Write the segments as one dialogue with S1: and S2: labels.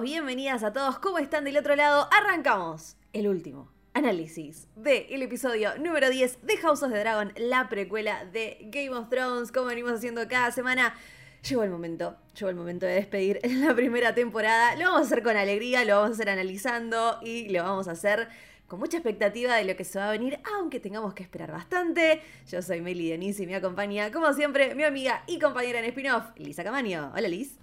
S1: Bienvenidas a todos. ¿Cómo están del otro lado? Arrancamos el último análisis del episodio número 10 de House of the Dragon, la precuela de Game of Thrones, como venimos haciendo cada semana. Llegó el momento, llegó el momento de despedir la primera temporada. Lo vamos a hacer con alegría, lo vamos a hacer analizando y lo vamos a hacer con mucha expectativa de lo que se va a venir, aunque tengamos que esperar bastante. Yo soy Meli Denise y me acompaña, como siempre, mi amiga y compañera en spin-off, Lisa Camaño. Hola, Liz.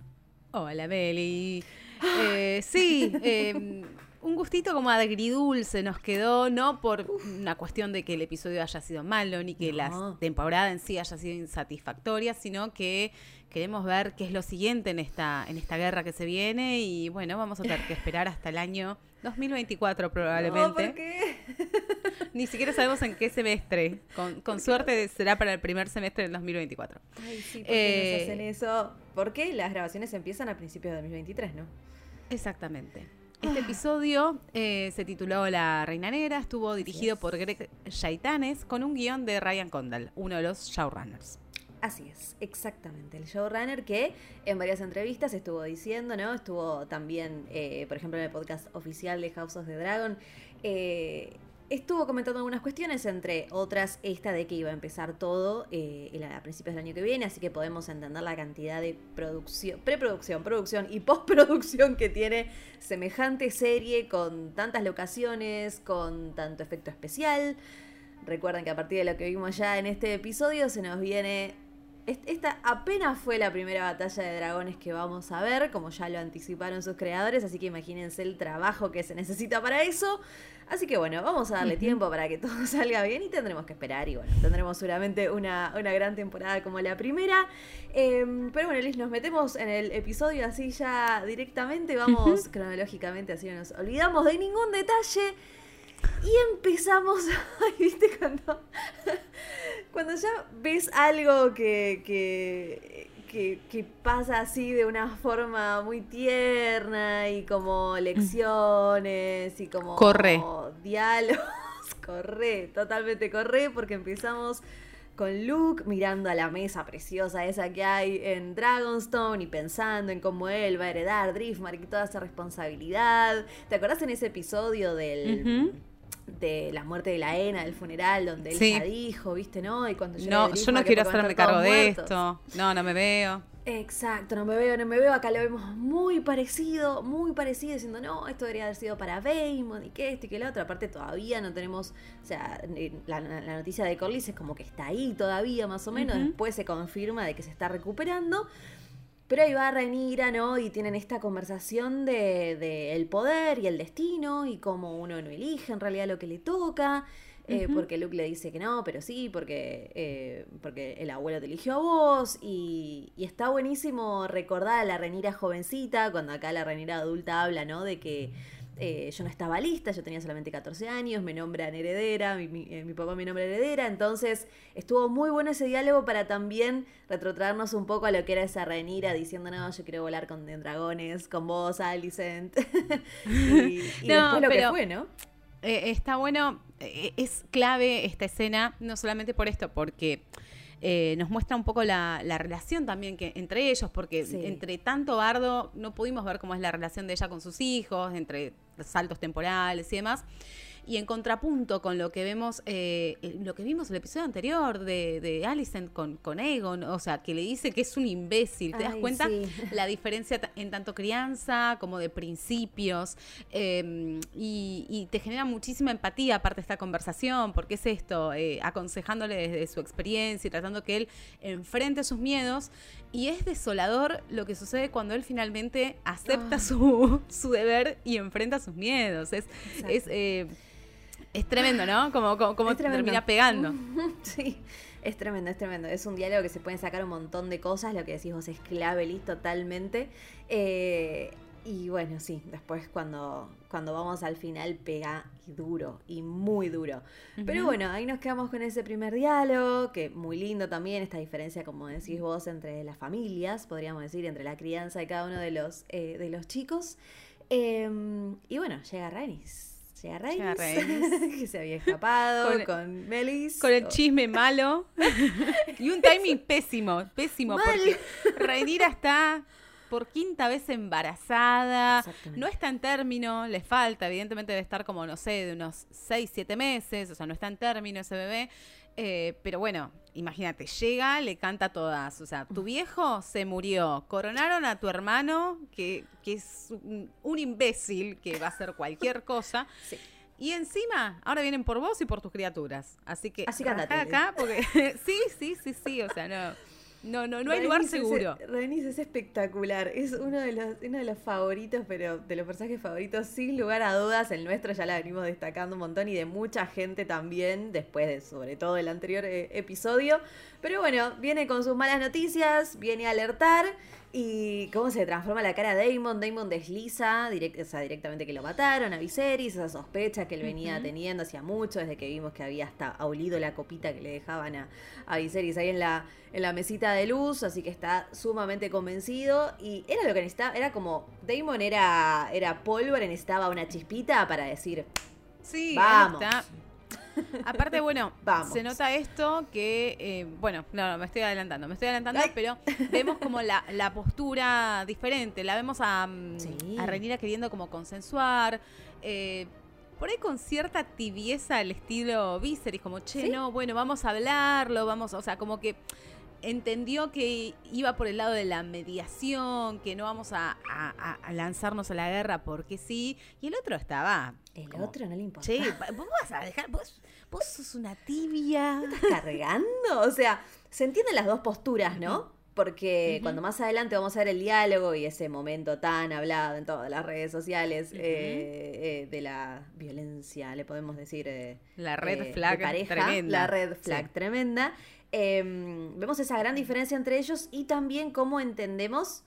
S2: Hola, Meli. Eh, sí, eh, un gustito como agridulce nos quedó, no por una cuestión de que el episodio haya sido malo, ni que la temporada en sí haya sido insatisfactoria, sino que queremos ver qué es lo siguiente en esta, en esta guerra que se viene y bueno, vamos a tener que esperar hasta el año 2024 probablemente. No,
S1: ¿por qué?
S2: Ni siquiera sabemos en qué semestre. Con, suerte será para el primer semestre del 2024.
S1: Ay, sí, ¿por qué nos hacen eso? Porque las grabaciones empiezan a principios de 2023, ¿no?
S2: Exactamente. Este ah. episodio eh, se tituló La Reina Negra, estuvo dirigido por Greg Shaitanes con un guion de Ryan Condal, uno de los showrunners.
S1: Así es, exactamente. El showrunner que en varias entrevistas estuvo diciendo, ¿no? Estuvo también, eh, por ejemplo, en el podcast oficial de House of the Dragon. Eh, estuvo comentando algunas cuestiones, entre otras esta de que iba a empezar todo eh, a principios del año que viene, así que podemos entender la cantidad de producción, preproducción, producción y postproducción que tiene semejante serie con tantas locaciones, con tanto efecto especial. Recuerden que a partir de lo que vimos ya en este episodio se nos viene esta apenas fue la primera batalla de dragones que vamos a ver, como ya lo anticiparon sus creadores, así que imagínense el trabajo que se necesita para eso. Así que bueno, vamos a darle tiempo para que todo salga bien y tendremos que esperar. Y bueno, tendremos seguramente una, gran temporada como la primera. Em, pero bueno, Liz, nos metemos en el episodio así ya directamente. Vamos cronológicamente, así no nos olvidamos de ningún detalle. Y empezamos, ¿viste? Cuando, cuando ya ves algo que, que, pasa así de una forma muy tierna y como lecciones y como,
S2: corre.
S1: diálogos, corre, totalmente corre, porque empezamos con Luke mirando a la mesa preciosa esa que hay en Dragonstone y pensando en cómo él va a heredar Driftmark y toda esa responsabilidad. ¿Te acordás en ese episodio del de la muerte de la Ena, del funeral, donde él ya dijo, ¿viste? ¿No? Y cuando
S2: No, yo no quiero hacerme cargo de esto. No, no me veo.
S1: Exacto, no me veo, no me veo. Acá lo vemos muy parecido, muy parecido, diciendo, no, esto debería haber sido para Baymon y que esto y que lo otro. Aparte, todavía no tenemos, o sea, la, noticia de Corlys es como que está ahí todavía, más o menos. Después se confirma de que se está recuperando. Pero ahí va Rhaenyra, ¿no? Y tienen esta conversación de, el poder y el destino y cómo uno no elige en realidad lo que le toca. Eh, porque Luke le dice que no, pero sí, porque, eh, porque el abuelo te eligió a vos. Y, y, está buenísimo recordar a la Rhaenyra jovencita, cuando acá la Rhaenyra adulta habla, ¿no? De que eh, yo no estaba lista, yo tenía solamente 14 años, me nombran heredera, mi, eh, papá me nombra heredera, entonces estuvo muy bueno ese diálogo para también retrotraernos un poco a lo que era esa Renira diciendo, no, yo quiero volar con dragones, con vos, Alicent. y, después lo que fue, ¿no?
S2: Eh, está bueno, es clave esta escena, no solamente por esto, porque... nos muestra un poco la, relación también que entre ellos, porque entre tanto bardo no pudimos ver cómo es la relación de ella con sus hijos, entre saltos temporales y demás. Y en contrapunto con lo que vemos, eh, lo que vimos en el episodio anterior de, de Alicent con, con Aegon, o sea, que le dice que es un imbécil. ¿Te das cuenta? La diferencia en tanto crianza como de principios. Em, y, te genera muchísima empatía aparte de esta conversación, porque es esto, eh, aconsejándole desde su experiencia y tratando que él enfrente sus miedos. Y es desolador lo que sucede cuando él finalmente acepta su, su, deber y enfrenta sus miedos. Es, es eh, es tremendo, ¿no? Como, como, termina pegando.
S1: Sí, es tremendo, es tremendo. Es un diálogo que se pueden sacar un montón de cosas. Lo que decís vos es clave, Liz, totalmente. Eh, y bueno, sí, después cuando, cuando vamos al final pega y duro, y muy duro. Pero bueno, ahí nos quedamos con ese primer diálogo, que muy lindo también, esta diferencia, como decís vos, entre las familias, podríamos decir, entre la crianza de cada uno de los, eh, de los chicos. Em, y bueno, llega Renis Llega Reyes, que se había escapado con, Melis.
S2: Con el chisme malo. y un timing pésimo, pésimo, porque Rhaenyra está por quinta vez embarazada, no está en término, le falta, evidentemente debe estar como, no sé, de unos 6, 7 meses, o sea, no está en término ese bebé. Eh, pero bueno, imagínate, llega, le canta a todas. O sea, tu viejo se murió. Coronaron a tu hermano, que, es un, imbécil que va a hacer cualquier cosa. Y encima, ahora vienen por vos y por tus criaturas. Así que,
S1: Así que
S2: acá, porque sí, sí, sí, sí, o sea, no. No, no, no hay lugar seguro.
S1: Renis es espectacular. Es uno de, los, uno de los favoritos, pero de los personajes favoritos, sin lugar a dudas. El nuestro ya la venimos destacando un montón y de mucha gente también, después de sobre todo el anterior eh, episodio. Pero bueno, viene con sus malas noticias, viene a alertar. Y cómo se transforma la cara de Damon. Damon desliza directamente que lo mataron a Viserys, esa sospecha que él venía teniendo hacía mucho, desde que vimos que había hasta olido la copita que le dejaban a, a Viserys ahí en la, en la mesita de luz, así que está sumamente convencido. Y era lo que necesitaba, era como, Damon era, era pólvora, necesitaba una chispita para decir,
S2: sí, vamos. Aparte, bueno, se nota esto que, eh, bueno, no, me estoy adelantando, me estoy adelantando, pero vemos como la, postura diferente. La vemos a, mm, a Renira queriendo como consensuar. Eh, por ahí con cierta tibieza el estilo Viserys, como, che, no, bueno, vamos a hablarlo, vamos, o sea, como que entendió que iba por el lado de la mediación, que no vamos a, lanzarnos a la guerra porque sí, y el otro estaba...
S1: El otro no le importa.
S2: Che, vos vas a dejar, vos, vos sos una tibia.
S1: ¿Estás cargando? O sea, se entienden las dos posturas, ¿no? Porque cuando más adelante vamos a ver el diálogo y ese momento tan hablado en todas las redes sociales eh, eh, de la violencia, le podemos decir. Eh,
S2: la red flag tremenda.
S1: La red flag tremenda. Em, vemos esa gran diferencia entre ellos y también cómo entendemos,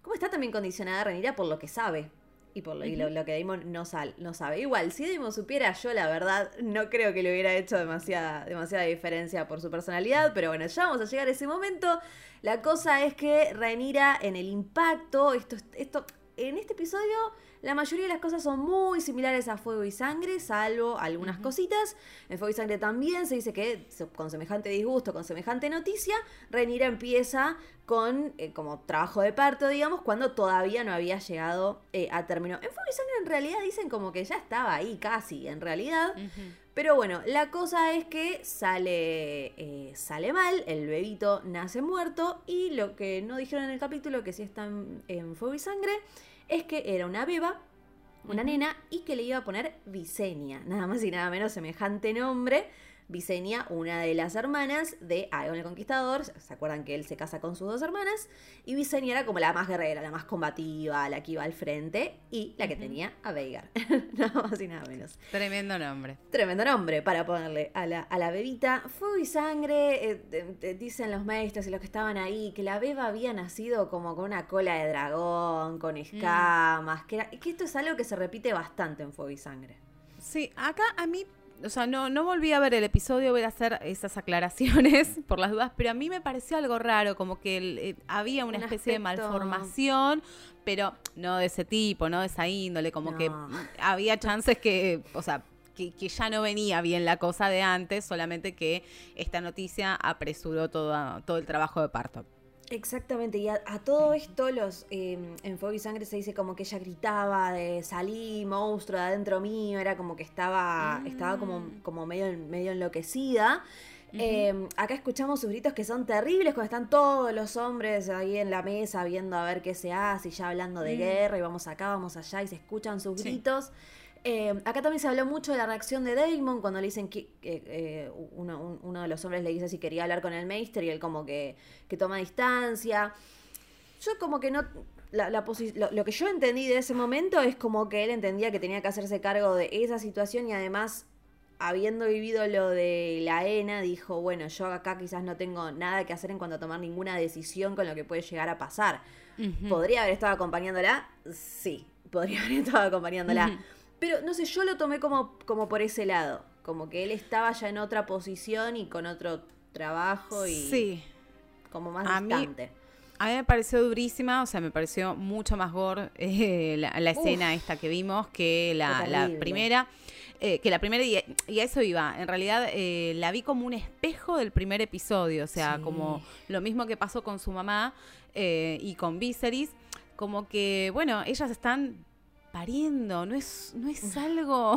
S1: cómo está también condicionada Renira por lo que sabe y por lo, lo, que Damon no, no, sabe. Igual, si Damon supiera, yo la verdad no creo que le hubiera hecho demasiada, demasiada diferencia por su personalidad, pero bueno, ya vamos a llegar a ese momento. La cosa es que Renira en el impacto, esto, esto en este episodio la mayoría de las cosas son muy similares a Fuego y Sangre, salvo algunas cositas. En Fuego y Sangre también se dice que con semejante disgusto, con semejante noticia, Renira empieza con eh, como trabajo de parto, digamos, cuando todavía no había llegado eh, a término. En Fuego y Sangre en realidad dicen como que ya estaba ahí casi, en realidad. Pero bueno, la cosa es que sale, eh, sale mal, el bebito nace muerto y lo que no dijeron en el capítulo, que sí está en Fuego y Sangre, es que era una beba, una nena, y que le iba a poner Visenia, nada más y nada menos semejante nombre Visenia, una de las hermanas de Aegon el Conquistador. ¿Se acuerdan que él se casa con sus dos hermanas? Y Visenia era como la más guerrera, la más combativa, la que iba al frente y la que tenía a Veigar. nada más y nada menos.
S2: Tremendo nombre.
S1: Tremendo nombre para ponerle a la, a la bebita. Fuego y sangre, eh, dicen los maestros y los que estaban ahí, que la beba había nacido como con una cola de dragón, con mm. escamas, que esto es algo que se repite bastante en Fuego y Sangre.
S2: Sí, acá a mí o sea, no, no volví a ver el episodio, voy a hacer esas aclaraciones por las dudas, pero a mí me pareció algo raro, como que eh, había una especie de malformación, pero no de ese tipo, no de esa índole, como que había chances que, o sea, que, que, ya no venía bien la cosa de antes, solamente que esta noticia apresuró todo, todo el trabajo de parto.
S1: Exactamente, y a, todo esto los em, en Fuego y Sangre se dice como que ella gritaba de salí, monstruo de adentro mío, era como que estaba, estaba como, mm. como medio, medio enloquecida. Em, acá escuchamos sus gritos que son terribles cuando están todos los hombres ahí en la mesa viendo a ver qué se hace y ya hablando de mm. guerra y vamos acá, vamos allá y se escuchan sus gritos. Eh, acá también se habló mucho de la reacción de Damon cuando le dicen que eh, uno, de los hombres le dice si quería hablar con el Meister y él como que, toma distancia. Yo como que no... La, lo, que yo entendí de ese momento es como que él entendía que tenía que hacerse cargo de esa situación y además habiendo vivido lo de la ENA, dijo, bueno, yo acá quizás no tengo nada que hacer en cuanto a tomar ninguna decisión con lo que puede llegar a pasar. ¿Podría haber estado acompañándola? Sí, podría haber estado acompañándola. Pero no sé, yo lo tomé como, como por ese lado. Como que él estaba ya en otra posición y con otro trabajo y. Sí. Como más distante.
S2: a mí me pareció durísima, o sea, me pareció mucho más gore eh, la, escena esta que vimos que la, primera. Eh, que la primera, y, a eso iba, en realidad eh, la vi como un espejo del primer episodio, o sea, como lo mismo que pasó con su mamá y con Viserys, como que, bueno, ellas están pariendo, no es, no es algo,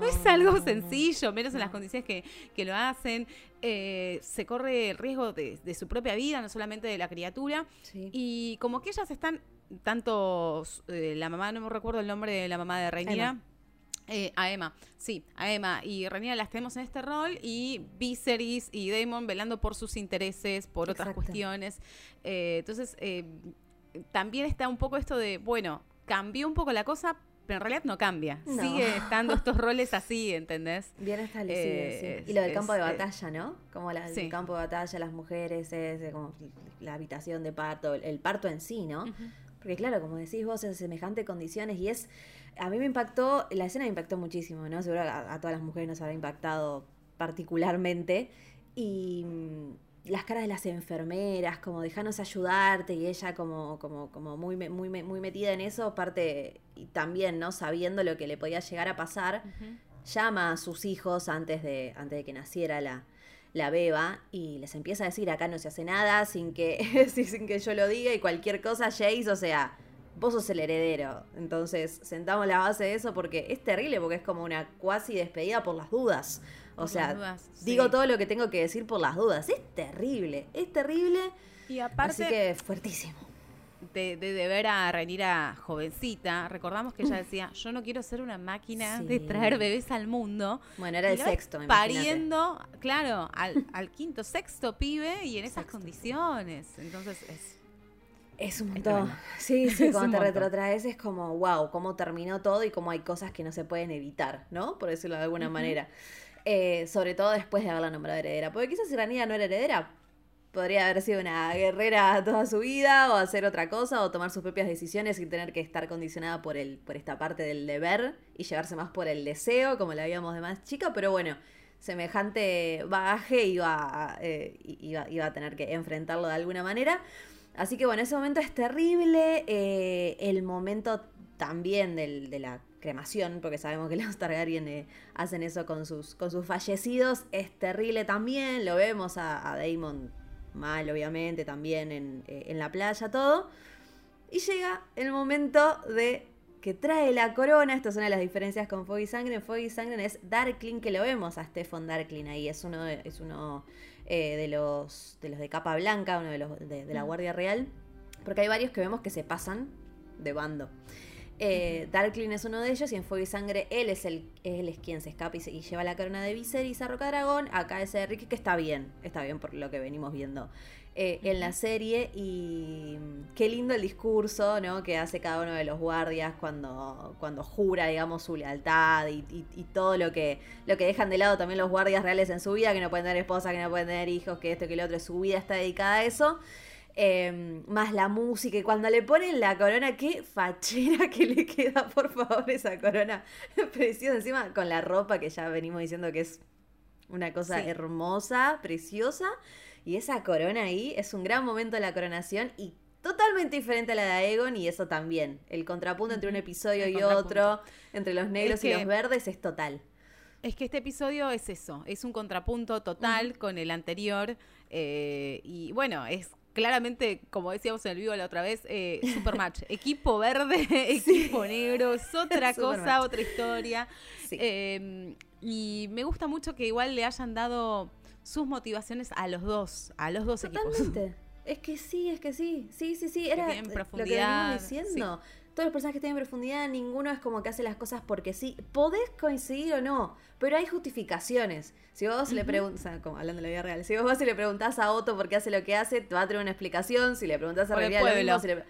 S2: no, es algo sencillo, menos en las condiciones que, lo hacen. Eh, se corre el riesgo de, su propia vida, no solamente de la criatura. Y como que ellas están, tanto eh, la mamá, no me recuerdo el nombre de la mamá de Reina. Eh, a Emma, sí, a Emma y Rhaenyra las tenemos en este rol y Viserys y Daemon velando por sus intereses, por otras cuestiones. entonces, también está un poco esto de, bueno, cambió un poco la cosa, pero en realidad no cambia. Sigue estando estos roles así, ¿entendés?
S1: Bien establecido, sí. Y lo del campo de batalla, ¿no? Como el campo de batalla, las mujeres, es, como la habitación de parto, el, parto en sí, ¿no? Porque claro, como decís vos, es semejante condiciones y es... A mí me impactó, la escena me impactó muchísimo, ¿no? Seguro a, a todas las mujeres nos habrá impactado particularmente. Y las caras de las enfermeras, como dejanos ayudarte, y ella como, como, como muy, muy, muy metida en eso, aparte, y también, ¿no? Sabiendo lo que le podía llegar a pasar, llama a sus hijos antes de, antes de que naciera la, la beba y les empieza a decir acá no se hace nada sin que, sin que yo lo diga y cualquier cosa, Jace, o sea, vos sos el heredero. Entonces, sentamos la base de eso porque es terrible, porque es como una cuasi despedida por las dudas. O sea, digo todo lo que tengo que decir por las dudas. Es terrible, es terrible. Y aparte. Así que fuertísimo.
S2: De, de, ver a Renira jovencita, recordamos que ella decía, yo no quiero ser una máquina de traer bebés al mundo.
S1: Bueno, era el sexto.
S2: Pariendo, claro, al, al, quinto, sexto pibe y en esas condiciones. Entonces es
S1: es un montón. Sí, sí, cuando te retrotraes es como, wow, cómo terminó todo y cómo hay cosas que no se pueden evitar, ¿no? Por decirlo de alguna manera. Eh, sobre todo después de haberla nombrado heredera. Porque quizás si Ranira no era heredera, podría haber sido una guerrera toda su vida, o hacer otra cosa, o tomar sus propias decisiones sin tener que estar condicionada por, el, por esta parte del deber y llevarse más por el deseo, como la habíamos de más chica. Pero bueno, semejante bagaje iba, eh, iba, iba a tener que enfrentarlo de alguna manera. Así que bueno, ese momento es terrible. Eh, el momento también del, de la cremación, porque sabemos que los Targaryen eh, hacen eso con sus, con sus fallecidos, es terrible también. Lo vemos a, a Daemon mal, obviamente, también en, eh, en, la playa, todo. Y llega el momento de que trae la corona. Esta es una de las diferencias con Fuego y Sangre. Fuego y Sangre es Darkling, que lo vemos a Stefan Darkling ahí. Es uno, es uno eh, de, los, de los de capa blanca, uno de los de, la Guardia Real, porque hay varios que vemos que se pasan de bando. Eh, Darkling es uno de ellos y en Fuego y Sangre él es el él es quien se escapa y, lleva la corona de Viserys a Roca Dragón. Acá es Ricky que está bien, está bien por lo que venimos viendo eh, en la serie y qué lindo el discurso ¿no? que hace cada uno de los guardias cuando, cuando jura digamos su lealtad y, todo lo que, lo que dejan de lado también los guardias reales en su vida, que no pueden tener esposa, que no pueden tener hijos, que esto, que lo otro, su vida está dedicada a eso. Em, más la música y cuando le ponen la corona, qué fachera que le queda, por favor, esa corona preciosa, encima con la ropa que ya venimos diciendo que es una cosa hermosa, preciosa. Y esa corona ahí es un gran momento de la coronación y totalmente diferente a la de Aegon y eso también. El contrapunto entre un episodio y otro, entre los negros y los verdes, es total.
S2: Es que este episodio es eso, es un contrapunto total con el anterior eh, y bueno, es claramente, como decíamos en el vivo la otra vez, eh, Supermatch. equipo verde, equipo negro, es otra cosa, otra historia. Em, y me gusta mucho que igual le hayan dado sus motivaciones a los dos, a los dos Totalmente. equipos.
S1: Es que sí, es que sí, sí, sí, sí, era lo que venimos diciendo. Todos los personajes tienen profundidad, ninguno es como que hace las cosas porque sí. Podés coincidir o no, pero hay justificaciones. Si vos le preguntas, como hablando de la vida real, si vos vas y le preguntás a Otto por qué hace lo que hace, te va a tener una explicación. Si le preguntás a Revial lo mismo,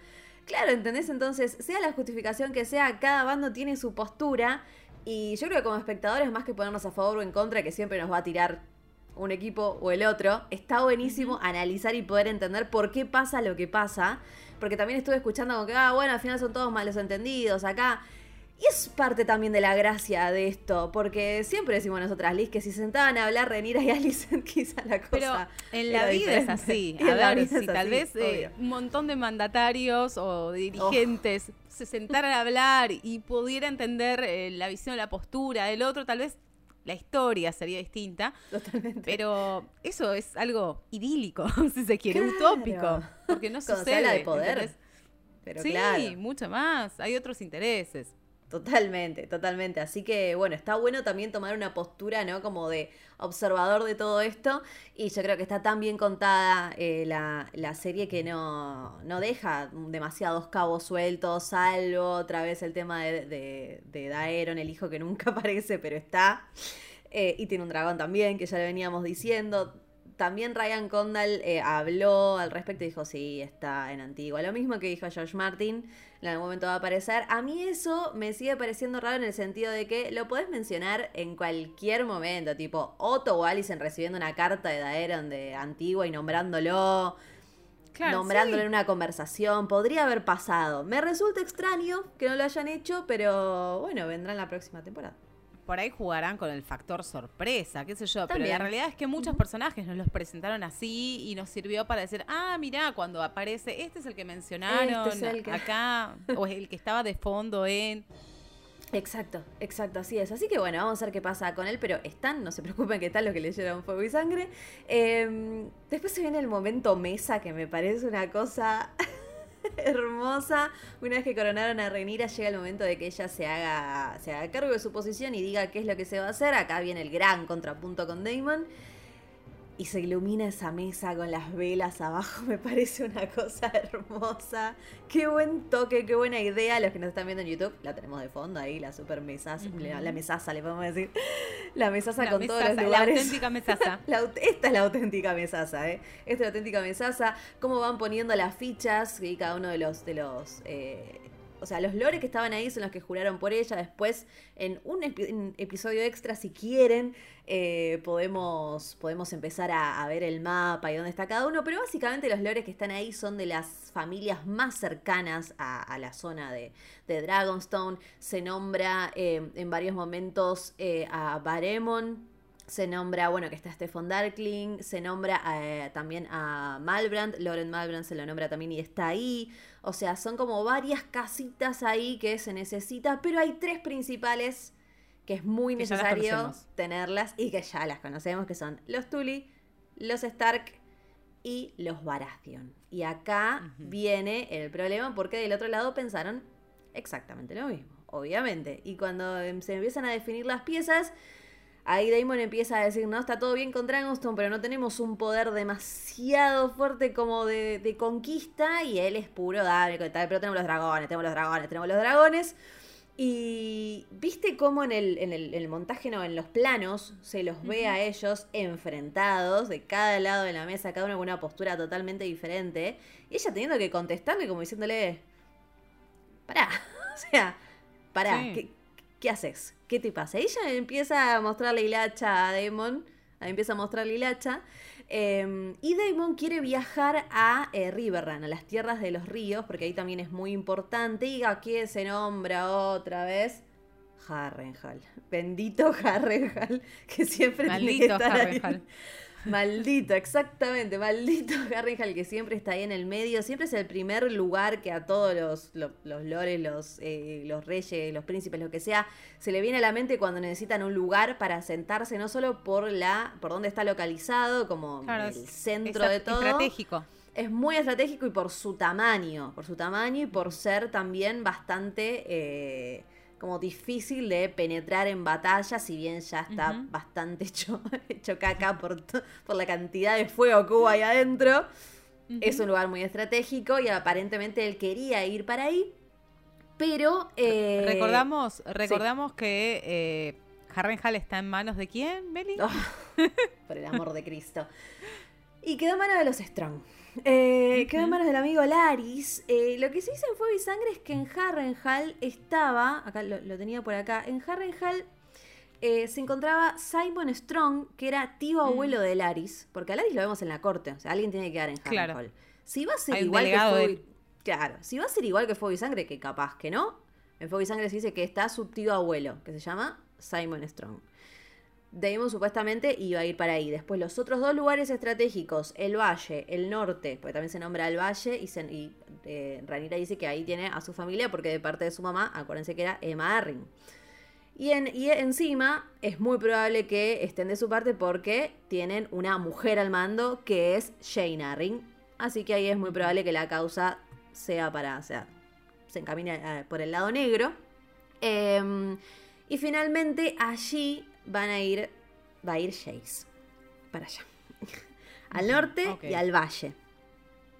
S1: Claro, ¿entendés? Entonces, sea la justificación que sea, cada bando tiene su postura. Y yo creo que como espectadores, más que ponernos a favor o en contra, que siempre nos va a tirar un equipo o el otro, está buenísimo analizar y poder entender por qué pasa lo que pasa. Porque también estuve escuchando como que, ah, bueno, al final son todos malos entendidos acá. Y es parte también de la gracia de esto, porque siempre decimos nosotras, Liz, que si sentaban a hablar Renira y Alicent, quizá la cosa.
S2: Pero en la vida es así. A ver, si tal vez eh, un montón de mandatarios o dirigentes se sentaran a hablar y pudiera entender eh, la visión, la postura del otro, tal vez la historia sería distinta. Totalmente. Pero eso es algo idílico, si se quiere, utópico. Porque no sucede.
S1: Se de poder. Pero
S2: sí, mucho más. Hay otros intereses.
S1: Totalmente, totalmente. Así que bueno, está bueno también tomar una postura, ¿no? Como de observador de todo esto. Y yo creo que está tan bien contada eh, la, serie que no, no deja demasiados cabos sueltos, salvo otra vez el tema de, de, de Daeron, el hijo que nunca aparece, pero está. Eh, y tiene un dragón también, que ya le veníamos diciendo también Ryan Condal eh, habló al respecto y dijo, sí, está en Antigua. Lo mismo que dijo George Martin, en algún momento va a aparecer. A mí eso me sigue pareciendo raro en el sentido de que lo podés mencionar en cualquier momento, tipo Otto o Allison recibiendo una carta de Daeron de Antigua y nombrándolo. nombrándolo en una conversación, podría haber pasado. Me resulta extraño que no lo hayan hecho, pero bueno, vendrá en la próxima temporada
S2: por ahí jugarán con el factor sorpresa, qué sé yo. Pero la realidad es que muchos personajes nos los presentaron así y nos sirvió para decir, ah, mira, cuando aparece, este es el que mencionaron este acá, o el que estaba de fondo en...
S1: Exacto, exacto, así es. Así que bueno, vamos a ver qué pasa con él, pero están, no se preocupen que tal lo que leyeron Fuego y Sangre. Em, después se viene el momento mesa, que me parece una cosa hermosa. Una vez que coronaron a Renira, llega el momento de que ella se haga, se haga cargo de su posición y diga qué es lo que se va a hacer. Acá viene el gran contrapunto con Damon y se ilumina esa mesa con las velas abajo, me parece una cosa hermosa. Qué buen toque, qué buena idea. Los que nos están viendo en YouTube, la tenemos de fondo ahí, la super mesaza, la, mesaza, le podemos decir. La mesaza con todos los lugares. La
S2: auténtica mesaza.
S1: esta es la auténtica mesaza, ¿eh? Esta es la auténtica mesaza. Cómo van poniendo las fichas y cada uno de los, de los eh, o sea, los lores que estaban ahí son los que juraron por ella. Después, en un, episodio extra, si quieren, eh, podemos, podemos empezar a, ver el mapa y dónde está cada uno. Pero básicamente los lores que están ahí son de las familias más cercanas a, la zona de, Dragonstone. Se nombra eh, en varios momentos eh, a Baremon se nombra, bueno, que está Stefan Darkling, se nombra eh, también a Malbrand, Lauren Malbrand se lo nombra también y está ahí. O sea, son como varias casitas ahí que se necesita, pero hay tres principales que es muy necesario tenerlas y que ya las conocemos, que son los Tully, los Stark y los Baratheon. Y acá viene el problema porque del otro lado pensaron exactamente lo mismo, obviamente. Y cuando em, se empiezan a definir las piezas Ahí Damon empieza a decir, no, está todo bien con Dragonstone, pero no tenemos un poder demasiado fuerte como de, conquista. Y él es puro, dale, pero tenemos los dragones, tenemos los dragones, tenemos los dragones. Y viste cómo en el, en el, montaje, no, en los planos, se los ve a ellos enfrentados de cada lado de la mesa, cada uno con una postura totalmente diferente. Y ella teniendo que contestarle como diciéndole, pará, o sea, pará, ¿qué haces? ¿Qué te pasa? Ella empieza a mostrarle hilacha a Damon, empieza a mostrarle hilacha, em, y Damon quiere viajar a eh, Riverrun, a las tierras de los ríos, porque ahí también es muy importante, y aquí se nombra otra vez Harrenhal. Bendito Harrenhal, que siempre tiene que estar Harrenhal. Maldito, exactamente, maldito Harrenhal que siempre está ahí en el medio, siempre es el primer lugar que a todos los, los, lores, los, eh, los reyes, los príncipes, lo que sea, se le viene a la mente cuando necesitan un lugar para sentarse, no solo por la, por dónde está localizado, como el centro de todo.
S2: Estratégico.
S1: Es muy estratégico y por su tamaño, por su tamaño y por ser también bastante eh, como difícil de penetrar en batalla, si bien ya está bastante hecho, hecho caca por, por la cantidad de fuego que hubo ahí adentro. Es un lugar muy estratégico y aparentemente él quería ir para ahí. Pero. Eh,
S2: recordamos recordamos que eh, Harrenhal está en manos de quién, Meli? Oh,
S1: por el amor de Cristo. Y quedó en manos de los Strong. Eh, quedó en manos del amigo Laris. Eh, lo que se dice en Fuego y Sangre es que en Harrenhal estaba, acá lo, tenía por acá, en Harrenhal eh, se encontraba Simon Strong, que era tío mm. abuelo de Laris, porque a Laris lo vemos en la corte, o sea, alguien tiene que quedar en Harrenhal. Si va a ser igual que Fuego, Claro, si va a ser igual que Fuego y Sangre, que capaz que no, en Fuego y Sangre se dice que está su tío abuelo, que se llama Simon Strong. Damon supuestamente iba a ir para ahí. Después los otros dos lugares estratégicos, el valle, el norte, porque también se nombra el valle, y, eh, Ranira dice que ahí tiene a su familia porque de parte de su mamá, acuérdense que era Emma Arryn. Y, en, y encima es muy probable que estén de su parte porque tienen una mujer al mando que es Jane Arryn. Así que ahí es muy probable que la causa sea para, o sea, se encamina eh, por el lado negro. Em, y finalmente allí van a ir, va a ir Jace, para allá, al norte y al valle.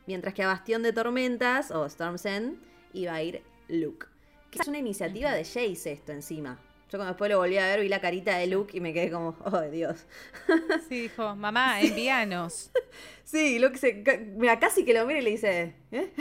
S1: Mientras que a Bastión de Tormentas, o Storm's End, iba a ir Luke. Que es una iniciativa de Jace esto encima. Yo cuando después lo volví a ver, vi la carita de Luke y me quedé como, oh Dios.
S2: Sí, dijo, mamá, envíanos.
S1: sí, Luke se. Mira, casi que lo mira y le dice, ¿eh?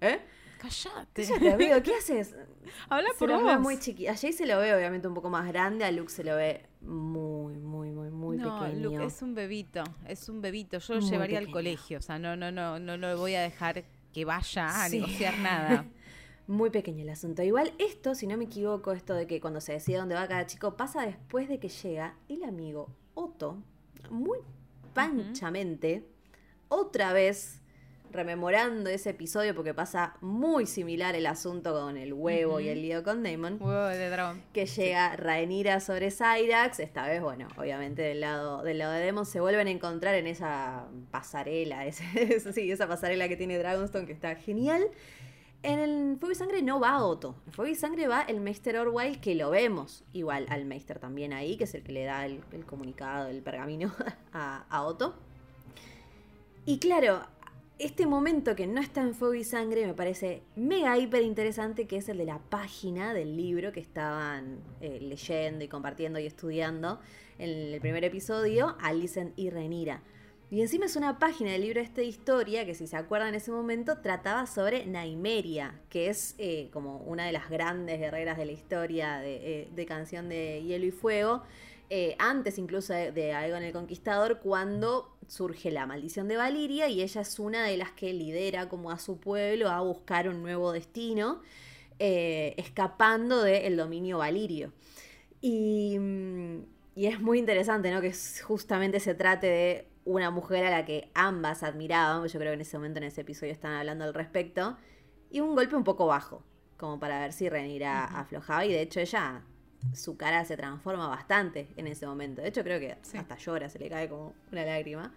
S2: ¿Eh? Cállate.
S1: Cállate, amigo, ¿qué haces?
S2: Habla por
S1: se
S2: vos.
S1: ve muy chiquito. A Jay se lo ve obviamente un poco más grande, a Luke se lo ve muy, muy, muy, muy
S2: no,
S1: pequeño.
S2: Luke es un bebito, es un bebito. Yo lo llevaría al colegio, o sea, no, no, no, no lo voy a dejar que vaya a negociar nada.
S1: Muy pequeño el asunto. Igual esto, si no me equivoco, esto de que cuando se decide dónde va cada chico, pasa después de que llega el amigo Otto, muy panchamente, otra vez rememorando ese episodio porque pasa muy similar el asunto con el huevo y el lío con Damon.
S2: Huevo de dragón.
S1: Que llega Rhaenyra sobre Cyrax. Esta vez, bueno, obviamente del lado, del lado de Damon se vuelven a encontrar en esa pasarela, ese, sí, esa pasarela que tiene Dragonstone que está genial. En el Fuego y Sangre no va Otto. En Fuego y Sangre va el Meister Orwell, que lo vemos igual al Meister también ahí, que es el que le da el, comunicado, el pergamino a, a Otto. Y claro, este momento que no está en fuego y sangre me parece mega hiper interesante, que es el de la página del libro que estaban eh, leyendo y compartiendo y estudiando en el primer episodio, Alicent y Renira. Y encima es una página del libro este de historia que si se acuerdan en ese momento trataba sobre Naimeria, que es eh, como una de las grandes guerreras de la historia de, eh, de Canción de Hielo y Fuego eh, antes incluso de, Aegon el Conquistador, cuando surge la maldición de Valiria y ella es una de las que lidera como a su pueblo a buscar un nuevo destino, eh, escapando del dominio valirio. Y, mm, y, es muy interesante, ¿no? Que justamente se trate de una mujer a la que ambas admiraban, yo creo que en ese momento, en ese episodio, están hablando al respecto, y un golpe un poco bajo, como para ver si Renira aflojaba, y de hecho ella su cara se transforma bastante en ese momento. De hecho, creo que hasta llora, se le cae como una lágrima.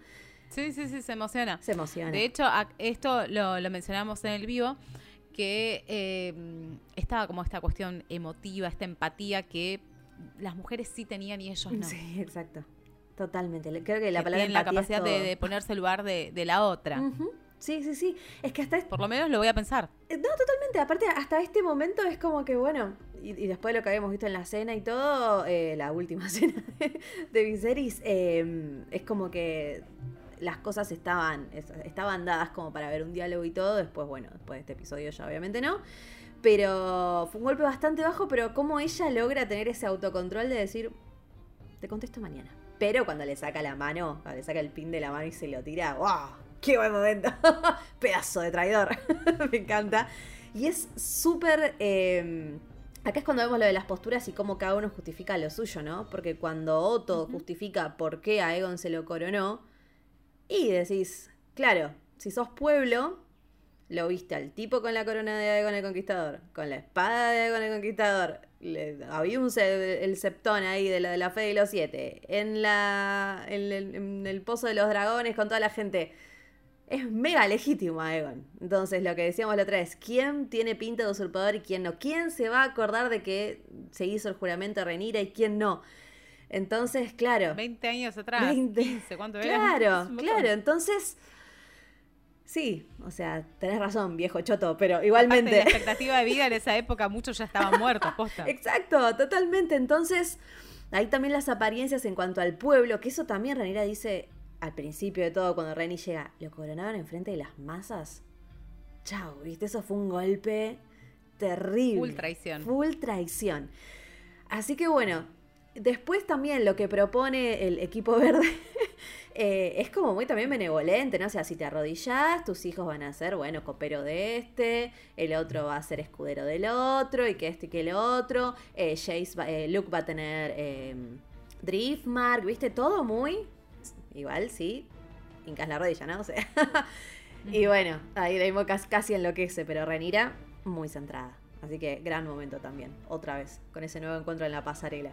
S2: Sí, sí, sí, se emociona.
S1: Se emociona.
S2: De hecho, esto lo, mencionamos en el vivo, que eh, estaba como esta cuestión emotiva, esta empatía que las mujeres sí tenían y ellos no.
S1: Sí, exacto. Totalmente. Creo que la palabra
S2: tienen la capacidad de, ponerse el lugar de, la otra.
S1: Sí, sí, sí. Es que hasta... Este...
S2: Por lo menos lo voy a pensar.
S1: Eh, no, totalmente. Aparte, hasta este momento es como que, bueno, y, después de lo que habíamos visto en la cena y todo, eh, la última cena de, Viserys, em, es como que las cosas estaban, estaban dadas como para ver un diálogo y todo. Después, bueno, después de este episodio ya obviamente no. Pero fue un golpe bastante bajo, pero como ella logra tener ese autocontrol de decir, te contesto mañana. Pero cuando le saca la mano, cuando le saca el pin de la mano y se lo tira, ¡wow! ¡Qué buen momento! Pedazo de traidor. Me encanta. Y es súper... Em, acá es cuando vemos lo de las posturas y cómo cada uno justifica lo suyo, ¿no? Porque cuando Otto justifica por qué a Egon se lo coronó, y decís, claro, si sos pueblo, lo viste al tipo con la corona de Aegon el Conquistador, con la espada de Aegon el Conquistador, había un, el septón ahí de la, de la fe de los siete, en, la, en el pozo de los dragones con toda la gente es mega legítimo Aegon. Entonces, lo que decíamos la otra vez, ¿quién tiene pinta de usurpador y quién no? ¿Quién se va a acordar de que se hizo el juramento a Renira y quién no? Entonces, claro.
S2: 20 años atrás. 20. 15, ¿cuánto
S1: Claro, claro. Entonces, sí, o sea, tenés razón, viejo choto, pero igualmente.
S2: la expectativa de vida en esa época, muchos ya estaban muertos, posta.
S1: Exacto, totalmente. Entonces, ahí también las apariencias en cuanto al pueblo, que eso también Renira dice al principio de todo, cuando Renny llega, lo coronaron enfrente de las masas. Chao, ¿viste? Eso fue un golpe terrible.
S2: Full traición.
S1: Full traición. Así que bueno, después también lo que propone el equipo verde eh, es como muy también benevolente, ¿no? O sea, si te arrodillas, tus hijos van a ser, bueno, copero de este, el otro va a ser escudero del otro, y que este y que el otro. Eh, eh, Luke va a tener Driftmark, ¿viste? Todo muy igual sí, hincas la rodilla, ¿no? O sea. y bueno, ahí Daimo casi enloquece, pero Renira muy centrada. Así que gran momento también, otra vez, con ese nuevo encuentro en la pasarela.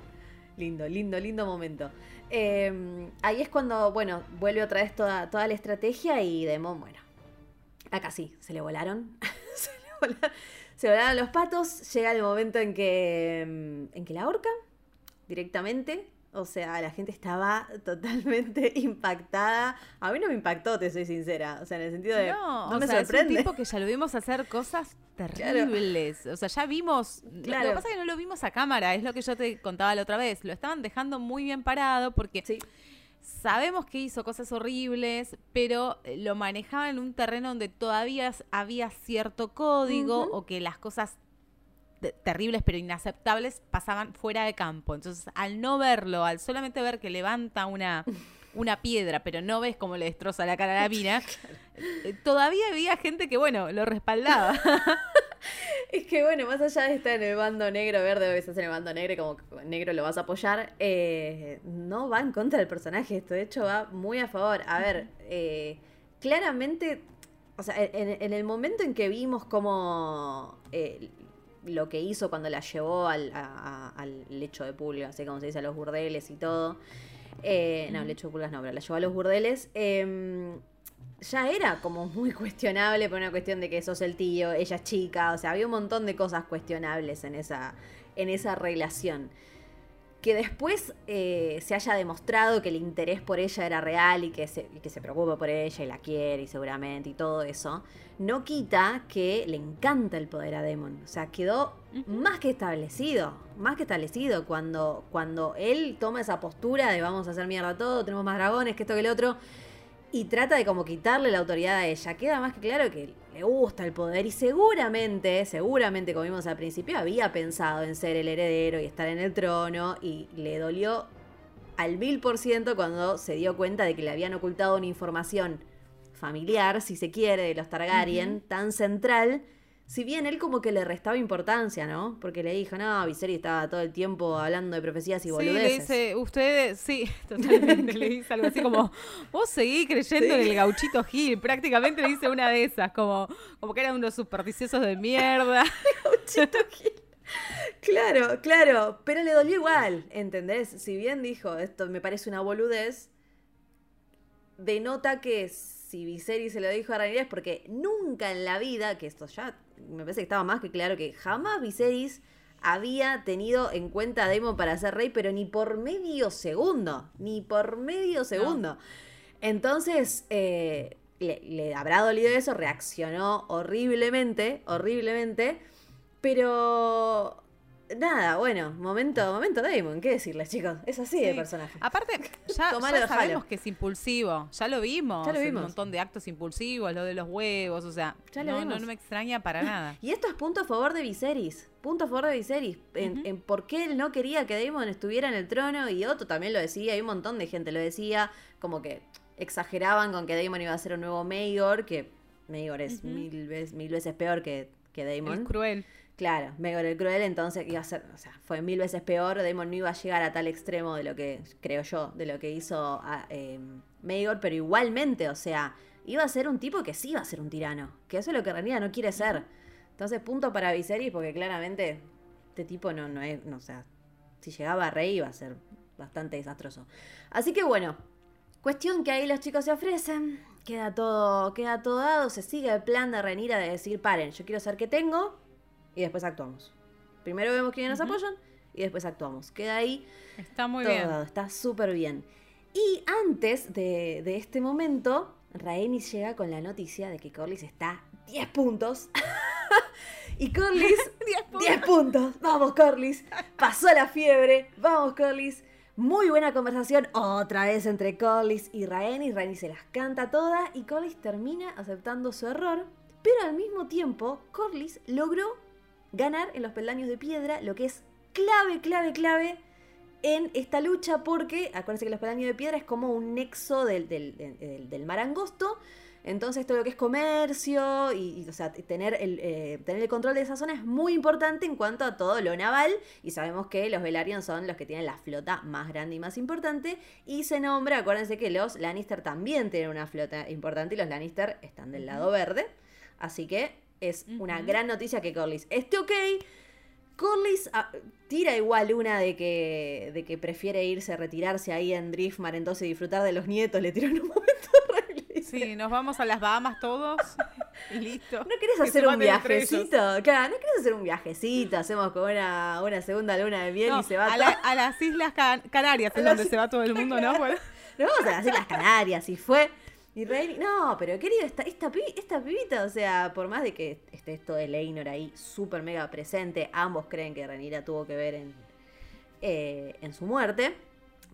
S1: Lindo, lindo, lindo momento. Em, ahí es cuando, bueno, vuelve otra vez toda, toda la estrategia y Demon, bueno, Acá sí, se le volaron. se, le volaron se volaron los patos. Llega el momento en que, mm, en que la ahorca directamente. O sea, la gente estaba totalmente impactada. A mí no me impactó, te soy sincera. O sea, en el sentido de. No, no me sorprende.
S2: Es un tipo que ya lo vimos hacer cosas terribles. O sea, ya vimos. Lo que pasa es que no lo vimos a cámara, es lo que yo te contaba la otra vez. Lo estaban dejando muy bien parado porque. Sabemos que hizo cosas horribles, pero lo manejaba en un terreno donde todavía había cierto código o que las cosas terribles pero inaceptables pasaban fuera de campo. Entonces, al no verlo, al solamente ver que levanta una, una piedra, pero no ves cómo le destroza la cara a la mina, eh, todavía había gente que, bueno, lo respaldaba.
S1: es que, bueno, más allá de estar en el bando negro, verde, a veces en el bando negro, como negro lo vas a apoyar, eh, no va en contra del personaje esto, de hecho va muy a favor. A ver, eh, claramente o sea, en, el momento en que vimos cómo lo que hizo cuando la llevó al, lecho de pulgas, así como se dice, a los burdeles y todo. Eh, no, lecho de pulgas no, pero la llevó a los burdeles. Em, ya era como muy cuestionable por una cuestión de que sos el tío, ella es chica, o sea, había un montón de cosas cuestionables en esa, en esa relación que después eh, se haya demostrado que el interés por ella era real y que, se, que se preocupa por ella y la quiere y seguramente y todo eso, no quita que le encanta el poder a Demon. O sea, quedó más que establecido, más que establecido cuando, cuando él toma esa postura de vamos a hacer mierda todo, tenemos más dragones que esto que el otro y trata de como quitarle la autoridad a ella. Queda más que claro que le gusta el poder y seguramente, seguramente, como vimos al principio, había pensado en ser el heredero y estar en el trono y le dolió al mil por ciento cuando se dio cuenta de que le habían ocultado una información familiar, si se quiere, de los Targaryen, tan central si bien él como que le restaba importancia, ¿no? Porque le dijo, no, Viserys estaba todo el tiempo hablando de profecías y boludeces.
S2: Sí, le dice, ustedes, sí, totalmente, le dice algo así como, vos seguís creyendo en el gauchito Gil, prácticamente le dice una de esas, como, como que eran unos supersticiosos de mierda.
S1: gauchito Gil. Claro, claro, pero le dolió igual, ¿entendés? Si bien dijo, esto me parece una boludez, denota que si Viserys se lo dijo a Rhaenyra es porque nunca en la vida, que esto ya me parece que estaba más que claro que jamás Viserys había tenido en cuenta a Daemon para ser rey, pero ni por medio segundo, ni por medio segundo. Entonces, eh, le, le, habrá dolido eso, reaccionó horriblemente, horriblemente, pero Nada, bueno, momento, momento Damon, ¿qué decirles, chicos? Es así el personaje.
S2: Aparte, ya, sabemos que es impulsivo, ya lo vimos. Ya lo vimos. Un montón de actos impulsivos, lo de los huevos, o sea, no, no, me extraña para nada.
S1: y esto es punto a favor de Viserys, punto a favor de Viserys, en, por qué él no quería que Damon estuviera en el trono y Otto también lo decía, y un montón de gente lo decía, como que exageraban con que Damon iba a ser un nuevo Mayor, que Mayor es mil, veces, mil veces peor que, que Damon.
S2: Es cruel.
S1: Claro, Megor el Cruel, entonces iba a ser, o sea, fue mil veces peor. Daemon no iba a llegar a tal extremo de lo que, creo yo, de lo que hizo eh, pero igualmente, o sea, iba a ser un tipo que sí iba a ser un tirano, que eso es lo que realidad no quiere ser. Entonces, punto para Viserys, porque claramente este tipo no, no es, o sea, si llegaba a rey iba a ser bastante desastroso. Así que bueno, cuestión que ahí los chicos se ofrecen, queda todo, queda todo dado, se sigue el plan de Renira de decir, paren, yo quiero saber qué tengo, y después actuamos. Primero vemos quiénes nos apoyan y después actuamos. Queda ahí.
S2: Está muy bien.
S1: está súper bien. Y antes de, este momento, Rhaenys llega con la noticia de que Corlys está 10 puntos. y Corlys, 10 puntos. Vamos, Corlys. Pasó la fiebre. Vamos, Corlys. Muy buena conversación otra vez entre Corlys y Rhaenys. Rhaenys se las canta todas y Corlys termina aceptando su error. Pero al mismo tiempo, Corlys logró ganar en los peldaños de piedra, lo que es clave, clave, clave en esta lucha, porque acuérdense que los peldaños de piedra es como un nexo del, del, mar angosto. Entonces todo lo que es comercio y, o sea, tener el, eh, tener el control de esa zona es muy importante en cuanto a todo lo naval. Y sabemos que los Velaryon son los que tienen la flota más grande y más importante. Y se nombra, acuérdense que los Lannister también tienen una flota importante y los Lannister están del lado verde. Así que es una gran noticia que Corlys esté ok. Corlys ah, tira igual una de que, de que prefiere irse, retirarse ahí en Driftmar, entonces disfrutar de los nietos. Le tiró en un momento
S2: Sí, nos vamos a las Bahamas todos. y listo.
S1: ¿No querés hacer un viajecito? Claro, ¿no querés hacer un viajecito? Hacemos como una, una segunda luna de miel y se va
S2: a, a las Islas Canarias es donde se va todo el mundo, ¿no? Bueno.
S1: Nos vamos a las Islas Canarias y fue. Rey, no, pero querido, esta, esta, esta pibita, o sea, por más de que esté esto de Leinor ahí súper mega presente, ambos creen que Renira tuvo que ver en, eh, en su muerte.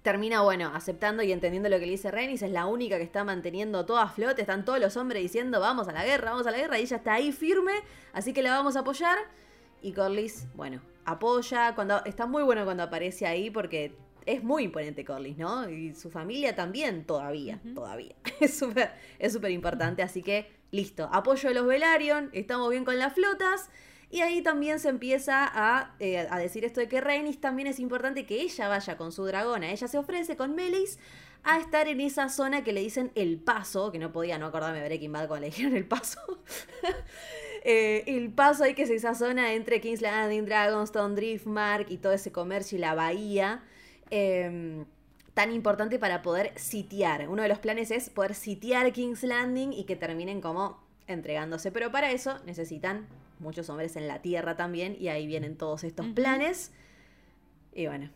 S1: Termina, bueno, aceptando y entendiendo lo que le dice Rhaenys, es la única que está manteniendo todo a flote, están todos los hombres diciendo vamos a la guerra, vamos a la guerra, y ella está ahí firme, así que la vamos a apoyar. Y Corlys, bueno, apoya, cuando está muy bueno cuando aparece ahí porque es muy imponente Corlys, ¿no? Y su familia también todavía, todavía. Es súper es súper importante, así que listo, apoyo a los Velaryon, estamos bien con las flotas. Y ahí también se empieza a, eh, a decir esto de que Rhaenys también es importante que ella vaya con su dragona. Ella se ofrece con Melis a estar en esa zona que le dicen el paso, que no podía no acordarme de Breaking Bad cuando le dijeron el paso. Eh, el paso ahí que es esa zona entre King's Landing, Dragonstone, Driftmark y todo ese comercio y la bahía. Em, tan importante para poder sitiar. Uno de los planes es poder sitiar King's Landing y que terminen como entregándose. Pero para eso necesitan muchos hombres en la tierra también. Y ahí vienen todos estos planes. Y bueno.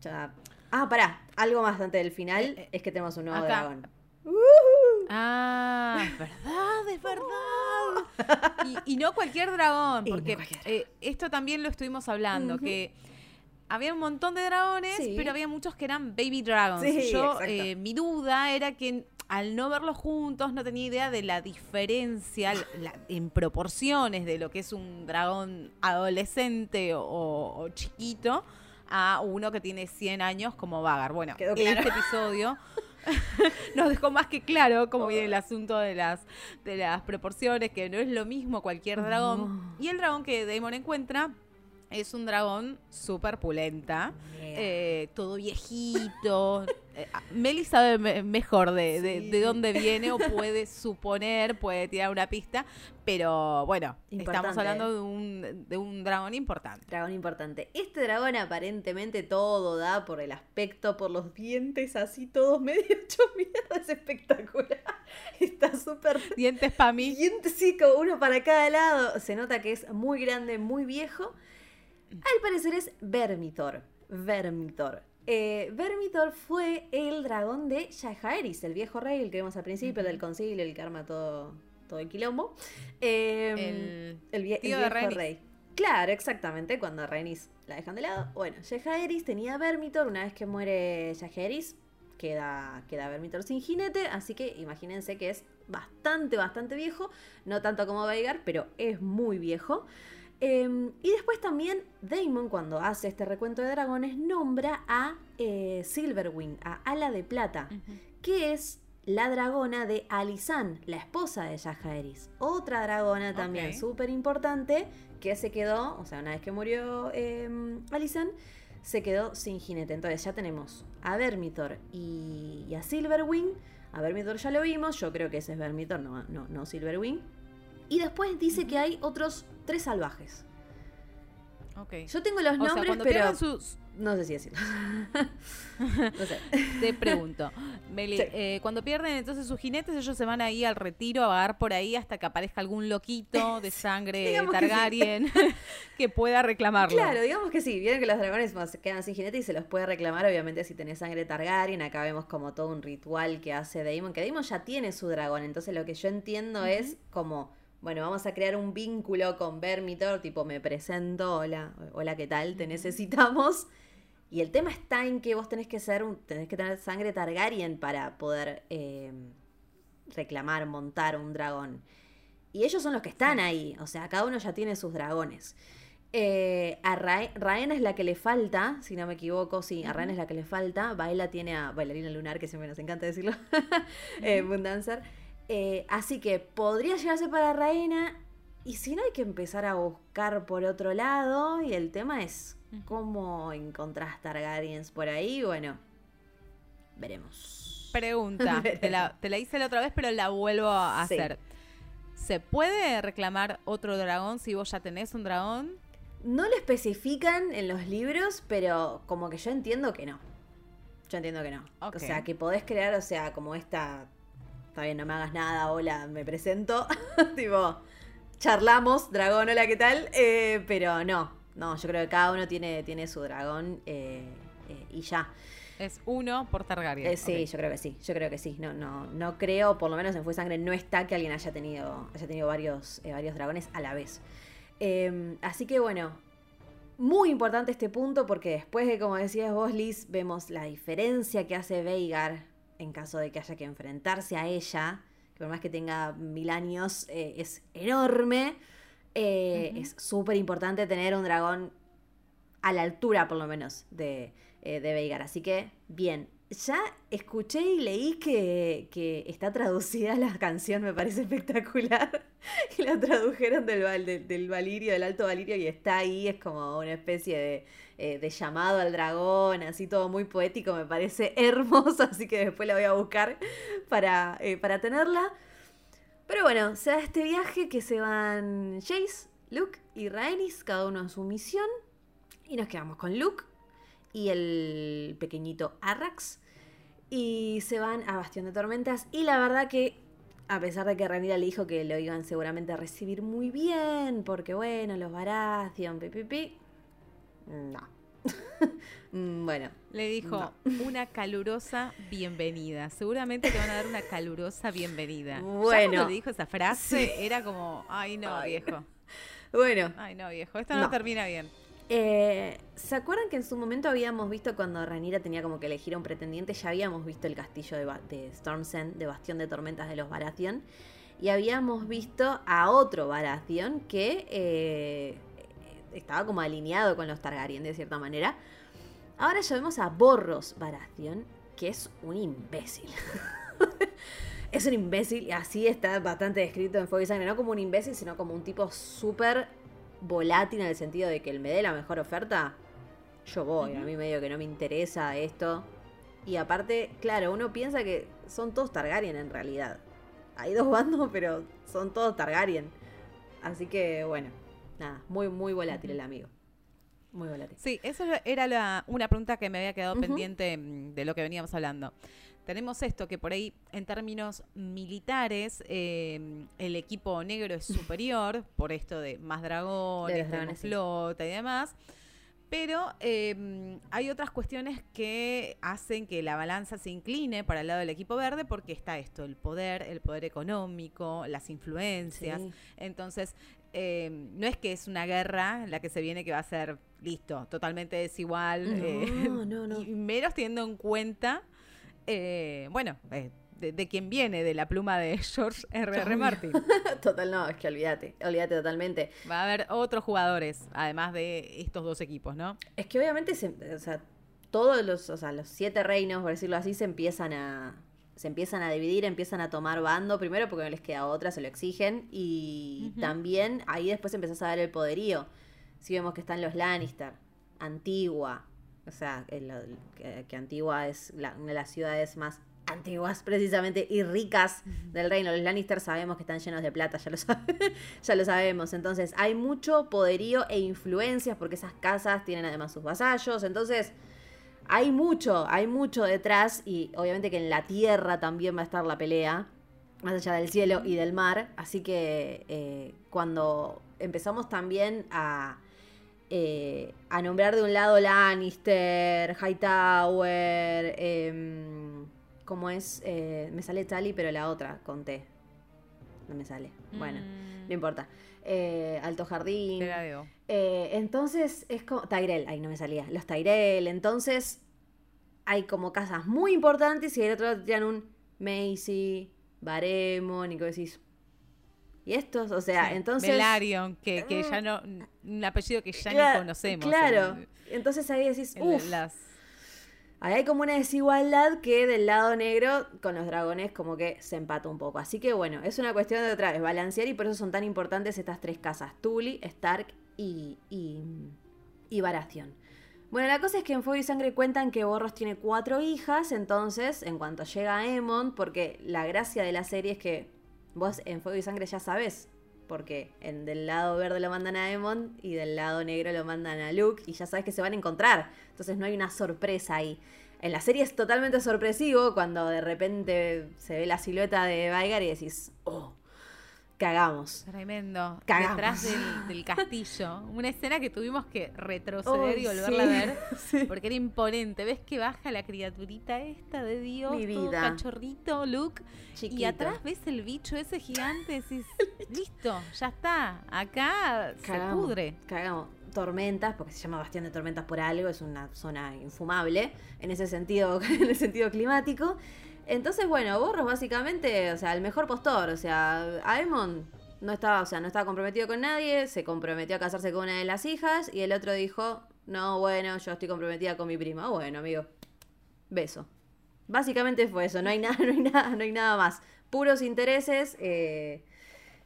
S1: Ya. Ah, pará. Algo más antes del final eh, eh, es que tenemos un nuevo dragón.
S2: Ah, verdad, es verdad. Y, no cualquier dragón, porque eh, esto también lo estuvimos hablando, que había un montón de dragones, pero había muchos que eran baby dragons. Yo, eh, mi duda era que al no verlos juntos no tenía idea de la diferencia en proporciones de lo que es un dragón adolescente o, chiquito a uno que tiene 100 años como Vagar. Bueno, este episodio nos dejó más que claro cómo viene el asunto de las, de las proporciones, que no es lo mismo cualquier dragón. Y el dragón que Daemon encuentra es un dragón súper pulenta, eh, todo viejito. eh, ah, Meli sabe mejor de, dónde viene o puede suponer, puede tirar una pista, pero bueno, estamos hablando de un, de un dragón importante.
S1: Dragón importante. Este dragón aparentemente todo da por el aspecto, por los dientes así todos medio hecho mierda, es espectacular. Está súper...
S2: Dientes para mí.
S1: Dientes sí, como uno para cada lado. Se nota que es muy grande, muy viejo. Al parecer es Vermitor. Vermitor. Eh, Vermitor fue el dragón de Jaehaerys, el viejo rey, el que vimos al principio, del concilio, el que arma todo, todo el quilombo.
S2: Em, el, el, viejo rey.
S1: Claro, exactamente, cuando Rhaenys la dejan de lado. Bueno, Jaehaerys tenía Vermitor, una vez que muere Jaehaerys, queda, queda Vermitor sin jinete, así que imagínense que es bastante, bastante viejo, no tanto como Veigar, pero es muy viejo. Em, y después también Damon, cuando hace este recuento de dragones, nombra a eh, Silverwing, a Ala de Plata, que es la dragona de Alisan, la esposa de Yajaeris. Otra dragona también súper importante que se quedó, o sea, una vez que murió eh, Alisan, se quedó sin jinete. Entonces ya tenemos a Vermitor y, a Silverwing. A Vermitor ya lo vimos, yo creo que ese es Vermitor, no, no, no Silverwing. Y después dice que hay otros tres salvajes.
S2: Okay.
S1: Yo tengo los nombres, pero no sé si decirlo.
S2: no sé. Te pregunto, Meli, eh, cuando pierden entonces sus jinetes, ellos se van ahí al retiro a vagar por ahí hasta que aparezca algún loquito de sangre Targaryen que, pueda reclamarlo.
S1: Claro, digamos que sí. Vieron que los dragones se quedan sin jinete y se los puede reclamar, obviamente, si tenés sangre Targaryen. Acá vemos como todo un ritual que hace Daemon, que Daemon ya tiene su dragón. Entonces lo que yo entiendo es como bueno, vamos a crear un vínculo con Vermitor, tipo me presento, hola, hola, ¿qué tal? Te necesitamos. Y el tema está en que vos tenés que ser, tenés que tener sangre Targaryen para poder eh, reclamar, montar un dragón. Y ellos son los que están ahí, o sea, cada uno ya tiene sus dragones. Eh, a Raena es la que le falta, si no me equivoco, sí, a Raena es la que le falta. Baila tiene a Bailarina Lunar, que siempre nos encanta decirlo, eh, Moondancer. Eh, así que podría llegarse para Reina. Y si no, hay que empezar a buscar por otro lado. Y el tema es cómo encontrás Targaryens por ahí. Bueno, veremos.
S2: Pregunta, te, la, hice la otra vez, pero la vuelvo a hacer. ¿Se puede reclamar otro dragón si vos ya tenés un dragón?
S1: No lo especifican en los libros, pero como que yo entiendo que no. Yo entiendo que no. O sea, que podés crear, o sea, como esta está bien, no me hagas nada, hola, me presento. tipo, charlamos, dragón, hola, ¿qué tal? Eh, pero no, no, yo creo que cada uno tiene, tiene su dragón eh, eh, y ya.
S2: Es uno por Targaryen.
S1: sí, yo creo que sí, yo creo que sí. No, no, no creo, por lo menos en Fue Sangre no está que alguien haya tenido, haya tenido varios, varios dragones a la vez. Em, así que bueno, muy importante este punto porque después de, como decías vos, Liz, vemos la diferencia que hace Veigar en caso de que haya que enfrentarse a ella, que por más que tenga mil años, eh, es enorme. Eh, es súper importante tener un dragón a la altura, por lo menos, de, eh, de Veigar. Así que, bien, ya escuché y leí que, está traducida la canción, me parece espectacular. y la tradujeron del, del, Valirio, del Alto Valirio, y está ahí, es como una especie eh, de, llamado al dragón, así todo muy poético, me parece hermoso, así que después la voy a buscar para, eh, para tenerla. Pero bueno, se da este viaje que se van Jace, Luke y Rhaenys, cada uno en su misión, y nos quedamos con Luke y el pequeñito Arrax. Y se van a Bastión de Tormentas. Y la verdad que, a pesar de que Ranira le dijo que lo iban seguramente a recibir muy bien, porque bueno, los Baratheon, pipipi. No. Mm, bueno.
S2: Le dijo una calurosa bienvenida. Seguramente te van a dar una calurosa bienvenida. Bueno. Ya le dijo esa frase, era como, ay no, viejo.
S1: Bueno.
S2: Ay no, viejo, esto no termina bien.
S1: Eh, ¿Se acuerdan que en su momento habíamos visto cuando Ranira tenía como que elegir a un pretendiente? Ya habíamos visto el castillo de, de Stormsend, de Bastión de Tormentas de los Baratheon. Y habíamos visto a otro Baratheon que eh, estaba como alineado con los Targaryen de cierta manera. Ahora ya vemos a Borros Baratheon, que es un imbécil. es un imbécil y así está bastante descrito en Fuego y Sangre. No como un imbécil, sino como un tipo súper volátil en el sentido de que él me dé la mejor oferta, yo voy. A mí medio que no me interesa esto. Y aparte, claro, uno piensa que son todos Targaryen en realidad. Hay dos bandos, pero son todos Targaryen. Así que, bueno, nada, muy, muy volátil el amigo. Muy volátil.
S2: Sí, eso era una pregunta que me había quedado pendiente mm, de lo que veníamos hablando tenemos esto, que por ahí en términos militares eh, el equipo negro es superior, por esto de más dragones, de flota y demás. Pero em, hay otras cuestiones que hacen que la balanza se incline para el lado del equipo verde porque está esto, el poder, el poder económico, las influencias. Entonces, em, no es que es una guerra la que se viene que va a ser listo, totalmente desigual.
S1: No,
S2: eh,
S1: no, no.
S2: Y menos teniendo en cuenta eh, bueno, eh, de, quién viene, de la pluma de George R.R. R. Martin.
S1: Total, no, es que olvídate, olvídate totalmente.
S2: Va a haber otros jugadores, además de estos dos equipos, ¿no?
S1: Es que obviamente, o sea, todos los, o sea, los siete reinos, por decirlo así, se empiezan a se empiezan a dividir, empiezan a tomar bando, primero porque no les queda otra, se lo exigen, y también ahí después empezás a ver el poderío. Si vemos que están los Lannister, Antigua, o sea, que, Antigua es una de las ciudades más antiguas precisamente y ricas del reino. Los Lannister sabemos que están llenos de plata, ya lo, ya lo sabemos. Entonces hay mucho poderío e influencias porque esas casas tienen además sus vasallos. Entonces hay mucho, hay mucho detrás y obviamente que en la tierra también va a estar la pelea, más allá del cielo y del mar. Así que eh, cuando empezamos también a eh, a nombrar de un lado Lannister, Hightower, eh, como es, eh, me sale Tali, pero la otra, conté. No me sale. Bueno, no mm. importa. Eh, Alto Jardín. entonces es como. Tyrell, ahí no me salía. Los Tyrell. Entonces hay como casas muy importantes y el otro lado tienen un Macy, Baremon, y que decís, y estos, o sea, entonces...
S2: Velaryon, que, que ya no, un apellido que ya ni conocemos.
S1: Claro, entonces ahí decís, uff, ahí hay como una desigualdad que del lado negro con los dragones como que se empata un poco. Así que bueno, es una cuestión de otra vez, balancear y por eso son tan importantes estas tres casas, Tully, Stark y, y, y Baratheon. Bueno, la cosa es que en Fuego y Sangre cuentan que Borros tiene cuatro hijas, entonces, en cuanto llega a porque la gracia de la serie es que Vos en Fuego y Sangre ya sabes, porque en, del lado verde lo mandan a Emon y del lado negro lo mandan a Luke y ya sabes que se van a encontrar. Entonces no hay una sorpresa ahí. En la serie es totalmente sorpresivo cuando de repente se ve la silueta de Veigar y decís, oh, cagamos.
S2: Tremendo. Cagamos. Detrás del, castillo. Una escena que tuvimos que retroceder y volverla a ver. Porque era imponente. ¿Ves que baja la criaturita esta de Dios? Mi vida. cachorrito, Luke. Y atrás ves el bicho ese gigante. Decís, listo, ya está. Acá se pudre.
S1: Cagamos tormentas, porque se llama Bastión de Tormentas por algo, es una zona infumable en ese sentido, en el sentido climático. Entonces, bueno, Borros básicamente, o sea, el mejor postor, o sea, Aemon no estaba, o sea, no estaba comprometido con nadie, se comprometió a casarse con una de las hijas y el otro dijo, no, bueno, yo estoy comprometida con mi prima. Bueno, amigo, beso. Básicamente fue eso, no hay nada, no hay nada, no hay nada más. Puros intereses. Eh,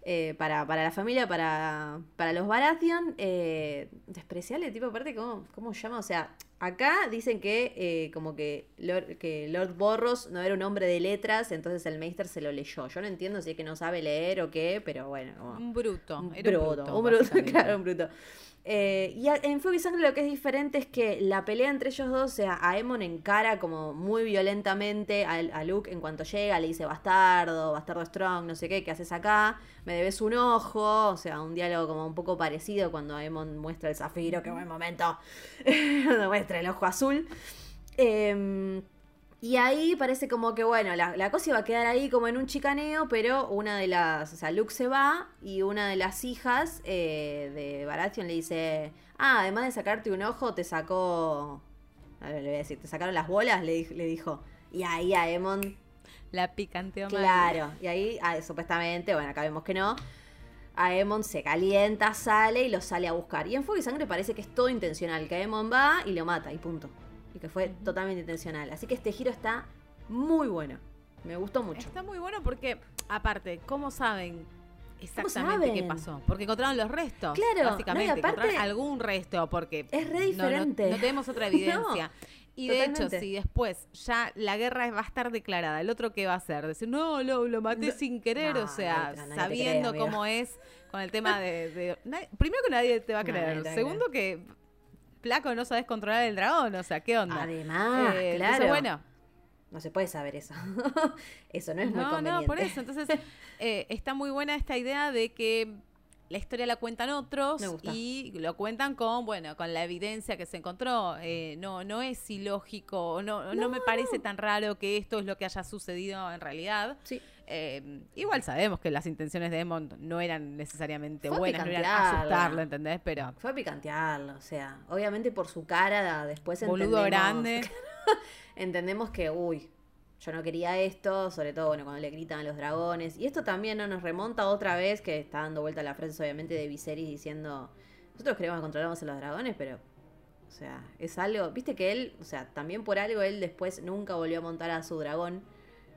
S1: eh, para, la familia, para, para los Baratheon. Eh, despreciable, tipo, aparte, ¿cómo, ¿cómo llama? O sea, acá dicen que eh, como que Lord, que Lord Borros no era un hombre de letras, entonces el Meister se lo leyó. Yo no entiendo si es que no sabe leer o qué, pero bueno.
S2: un bruto.
S1: Un bruto, un bruto claro, un bruto. Eh, y en Fuego y Sangre lo que es diferente es que la pelea entre ellos dos, o sea, Aemon encara como muy violentamente a, Luke en cuanto llega, le dice bastardo, bastardo strong, no sé qué, ¿qué haces acá? Me debes un ojo, o sea, un diálogo como un poco parecido cuando Aemon muestra el zafiro, qué buen momento, cuando muestra el ojo azul. Eh, y ahí parece como que, bueno, la, cosa iba a quedar ahí como en un chicaneo, pero una de las, o sea, Luke se va y una de las hijas eh, de Baratheon le dice, ah, además de sacarte un ojo, te sacó, a ver, le voy a decir, te sacaron las bolas, le, le dijo. Y ahí a Emon...
S2: La picanteó
S1: Claro, y ahí, ah, supuestamente, bueno, acá vemos que no. Aemon se calienta, sale y lo sale a buscar. Y en Fuego y Sangre parece que es todo intencional, que Aemon va y lo mata y punto y que fue totalmente intencional. Así que este giro está muy bueno. Me gustó mucho.
S2: Está muy bueno porque, aparte, ¿cómo saben exactamente qué pasó? Porque encontraron los restos. Claro, básicamente. encontraron algún resto, porque.
S1: Es re diferente.
S2: No, tenemos otra evidencia. Y de hecho, si después ya la guerra va a estar declarada, ¿el otro qué va a hacer? Decir, no, lo, lo maté sin querer, o sea, sabiendo cómo es con el tema de, primero que nadie te va a creer. Segundo que Placo, no sabes controlar el dragón, o sea, ¿qué onda?
S1: Además, eh, claro. bueno. No se puede saber eso. eso no es muy conveniente.
S2: No, por eso. Entonces, eh, está muy buena esta idea de que la historia la cuentan otros y lo cuentan con, bueno, con la evidencia que se encontró. Eh, no, no es ilógico, no, no, me parece tan raro que esto es lo que haya sucedido en realidad. Sí. Eh, igual sabemos que las intenciones de Emond no eran necesariamente buenas, no eran asustarlo, ¿entendés? Pero.
S1: Fue picantearlo, o sea, obviamente por su cara, después
S2: Boludo grande.
S1: entendemos que, uy, yo no quería esto, sobre todo bueno, cuando le gritan a los dragones. Y esto también ¿no? nos remonta otra vez, que está dando vuelta la frase obviamente de Viserys diciendo, nosotros queremos que controlamos a los dragones, pero, o sea, es algo, viste que él, o sea, también por algo él después nunca volvió a montar a su dragón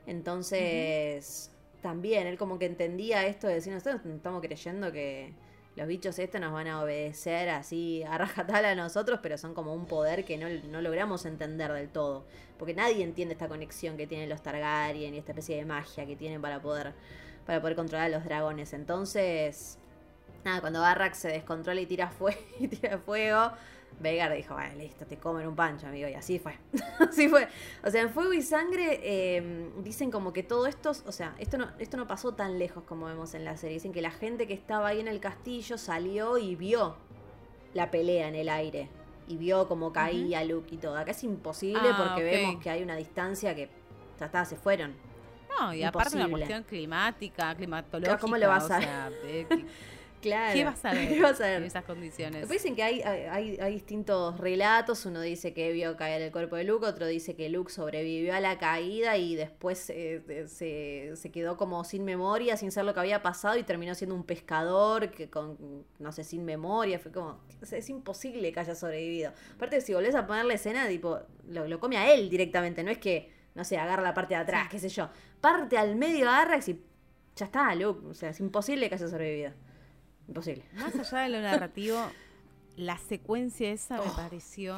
S1: entonces, también él como que entendía esto de decir, nosotros estamos creyendo que los bichos estos nos van a obedecer así a rajatabla a nosotros, pero son como un poder que no, logramos entender del todo. Porque nadie entiende esta conexión que tienen los Targaryen y esta especie de magia que tienen para poder, para poder controlar a los dragones. Entonces, nada, cuando Barrack se descontrola y tira, y tira fuego, Vegar dijo, vale, listo, te comen un pancho, amigo. Y así fue. así fue. O sea, en Fuego y Sangre em, dicen como que todo esto, o sea, esto no, esto no pasó tan lejos como vemos en la serie. Dicen que la gente que estaba ahí en el castillo salió y vio la pelea en el aire. Y vio cómo caía Luke y todo. Acá es imposible ah, porque vemos que hay una distancia que ya está, se fueron.
S2: No, y aparte una cuestión climática, climatológica.
S1: ¿Cómo le vas a...?
S2: ¿Qué vas a ver, en esas condiciones?
S1: Después dicen que hay, hay, distintos relatos. Uno dice que vio caer el cuerpo de Luke, otro dice que Luke sobrevivió a la caída y después eh, se, quedó como sin memoria, sin saber lo que había pasado y terminó siendo un pescador que con, no sé, sin memoria. Fue como, es imposible que haya sobrevivido. Aparte, si volvés a poner la escena, tipo, lo, come a él directamente. No es que, no sé, agarra la parte de atrás, qué sé yo. Parte al medio, agarra y ya está, Luke. O sea, es imposible que haya sobrevivido. Imposible.
S2: Más allá de lo narrativo, la secuencia esa me oh. pareció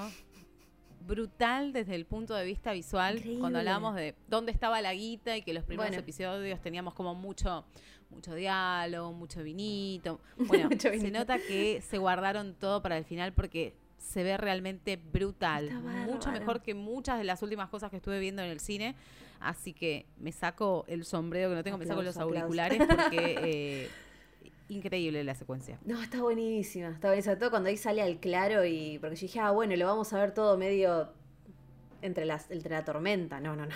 S2: brutal desde el punto de vista visual. Cuando hablábamos de dónde estaba la guita y que los primeros episodios teníamos como mucho, mucho diálogo, mucho vinito. Bueno, se nota que se guardaron todo para el final porque se ve realmente brutal. Mucho mejor que muchas de las últimas cosas que estuve viendo en el cine. Así que me saco el sombrero que no tengo, me saco los auriculares porque eh, increíble la secuencia.
S1: No, está buenísima, está buenísima. Todo cuando ahí sale al claro y. Porque yo dije, ah, bueno, lo vamos a ver todo medio entre, las, entre la tormenta. No, no, no.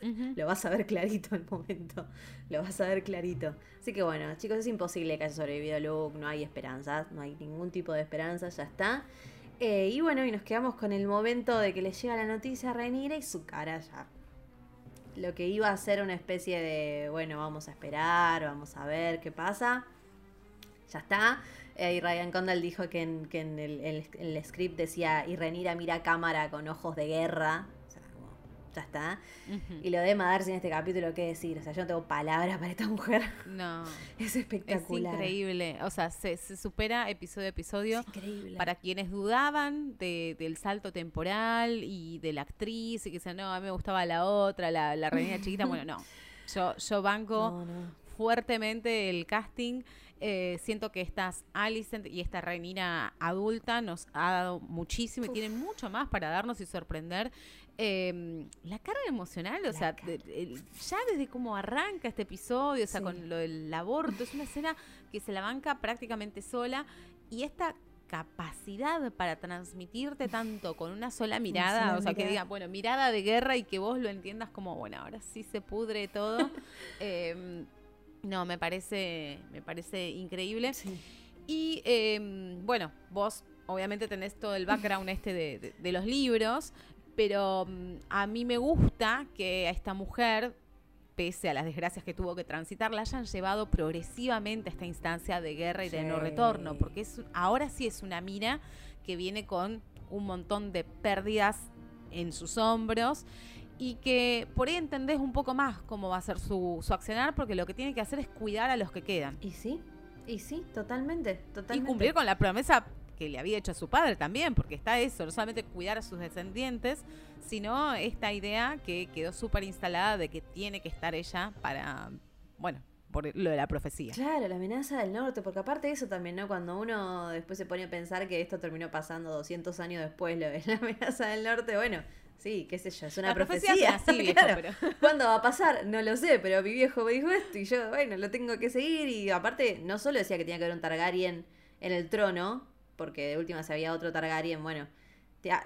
S1: Lo vas a ver clarito el momento. Lo vas a ver clarito. Así que bueno, chicos, es imposible que haya sobrevivido Luke. No hay esperanzas. No hay ningún tipo de esperanza. Ya está. Eh, y bueno, y nos quedamos con el momento de que le llega la noticia a Renira y su cara ya. Lo que iba a ser una especie de, bueno, vamos a esperar, vamos a ver qué pasa. Ya está. Eh, y Ryan Condal dijo que en, el, script decía, y Renira mira cámara con ojos de guerra ya está. Y lo de Madarse en este capítulo, ¿qué decir? O sea, yo no tengo palabras para esta mujer.
S2: No.
S1: es espectacular.
S2: Es increíble. O sea, se, supera episodio a episodio. Increíble. Para quienes dudaban del salto temporal y de la actriz y que decían, no, a mí me gustaba la otra, la, la reina chiquita. bueno, no. Yo, yo banco fuertemente el casting. Eh, siento que estas Alicent y esta reinina adulta nos ha dado muchísimo y tienen mucho más para darnos y sorprender. Em, la carga emocional, o sea, ya desde cómo arranca este episodio, o sea, con lo del aborto, es una escena que se la banca prácticamente sola y esta capacidad para transmitirte tanto con una sola mirada, o sea, que diga, bueno, mirada de guerra y que vos lo entiendas como, bueno, ahora sí se pudre todo. Em, no, me parece, me parece increíble. Y em, bueno, vos obviamente tenés todo el background este de los libros pero mm, a mí me gusta que a esta mujer, pese a las desgracias que tuvo que transitar, la hayan llevado progresivamente a esta instancia de guerra y de no retorno, porque es, ahora sí es una mina que viene con un montón de pérdidas en sus hombros y que por ahí entendés un poco más cómo va a ser su, su accionar, porque lo que tiene que hacer es cuidar a los que quedan.
S1: Y sí, y sí, totalmente, totalmente.
S2: Y cumplir con la promesa que le había hecho a su padre también, porque está eso, no solamente cuidar a sus descendientes, sino esta idea que quedó súper instalada de que tiene que estar ella para, bueno, por lo de la profecía.
S1: Claro, la amenaza del norte, porque aparte de eso también, ¿no? Cuando uno después se pone a pensar que esto terminó pasando 200 años después, lo de la amenaza del norte, bueno, sí, qué sé yo, es una profecía. ¿Cuándo va a pasar? No lo sé, pero mi viejo me dijo esto y yo, bueno, lo tengo que seguir y aparte no solo decía que tenía que haber un Targaryen en el trono, porque de última si había otro Targaryen, bueno,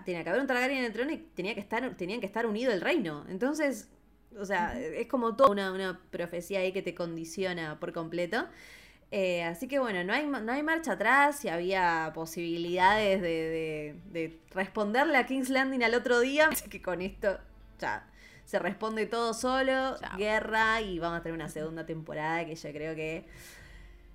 S1: tenía que haber un Targaryen en el trono y tenía que estar, tenían que estar unido el reino. Entonces, o sea, es como toda una, profecía ahí que te condiciona por completo. Eh, así que bueno, no hay, no hay marcha atrás y había posibilidades de, responderle a King's Landing al otro día. Así que con esto ya se responde todo solo, guerra y vamos a tener una segunda temporada que yo creo que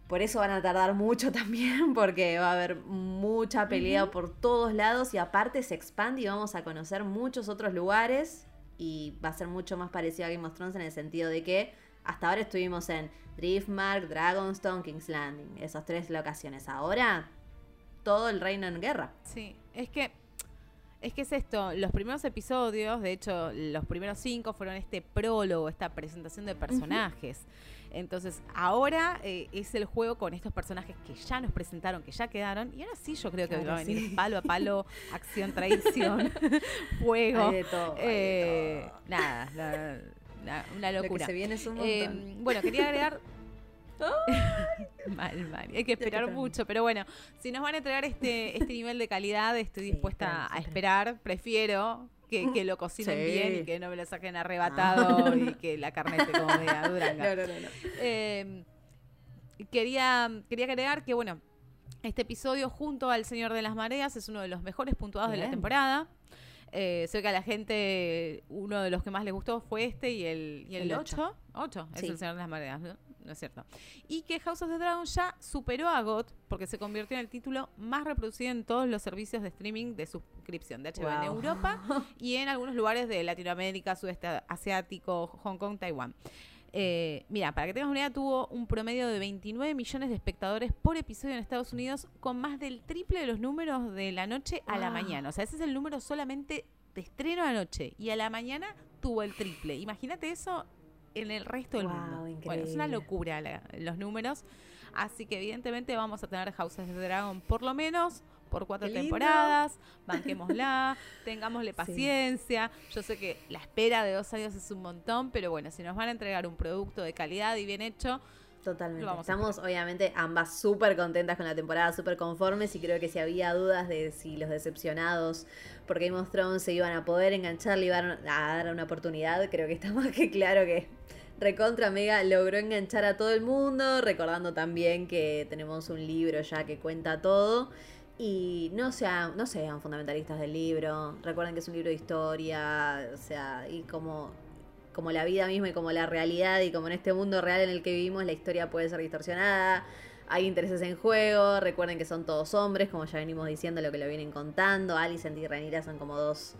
S1: por eso van a tardar mucho también, porque va a haber mucha pelea por todos lados y aparte se expande y vamos a conocer muchos otros lugares y va a ser mucho más parecido a Game of Thrones en el sentido de que hasta ahora estuvimos en Driftmark, Dragonstone, King's Landing, esas tres locaciones. Ahora todo el reino en guerra.
S2: Sí, es que es que es esto, los primeros episodios, de hecho, los primeros cinco fueron este prólogo, esta presentación de personajes. Entonces, ahora eh, es el juego con estos personajes que ya nos presentaron, que ya quedaron. Y ahora sí, yo creo que va a venir palo a palo, acción, traición, fuego. Eh, nada, una locura.
S1: se viene es un eh,
S2: bueno, quería agregar mal, mal. Hay que esperar mucho, pero bueno, si nos van a entregar este, este nivel de calidad, estoy dispuesta a esperar. Prefiero que, lo cocinen bien y que no me lo saquen arrebatado ah. y que la carne esté como media duranga. No, no, no, em, quería, quería agregar que, bueno, este episodio junto al Señor de las Mareas es uno de los mejores puntuados de la temporada. Eh, sé que a la gente uno de los que más le gustó fue este y el, y el, 8. 8 es el Señor de las Mareas, ¿no? ¿no es cierto? Y que House of the Dragon ya superó a GOT porque se convirtió en el título más reproducido en todos los servicios de streaming de suscripción de HBO en Europa y en algunos lugares de Latinoamérica, sudeste asiático, Hong Kong, Taiwán. Eh, mira, para que tengas una idea, tuvo un promedio de 29 millones de espectadores por episodio en Estados Unidos, con más del triple de los números de la noche a la mañana. O sea, ese es el número solamente de estreno a noche. Y a la mañana tuvo el triple. Imagínate eso en el resto del mundo. Bueno, es una locura los números. Así que evidentemente vamos a tener Houses of the Dragon por lo menos por cuatro temporadas, banquémosla, tengámosle paciencia. Yo sé que la espera de dos años es un montón, pero bueno, si nos van a entregar un producto de calidad y bien hecho,
S1: Totalmente. Estamos obviamente ambas súper contentas con la temporada, súper conformes y creo que si había dudas de si los decepcionados por Game of Thrones se iban a poder enganchar, le iban a dar una oportunidad, creo que está más que claro que Recontra Mega logró enganchar a todo el mundo, recordando también que tenemos un libro ya que cuenta todo. Y no sean, no sean fundamentalistas del libro. Recuerden que es un libro de historia. O sea, y como como la vida misma y como la realidad y como en este mundo real en el que vivimos la historia puede ser distorsionada, hay intereses en juego, recuerden que son todos hombres, como ya venimos diciendo lo que lo vienen contando, Alicent y Renira son como dos,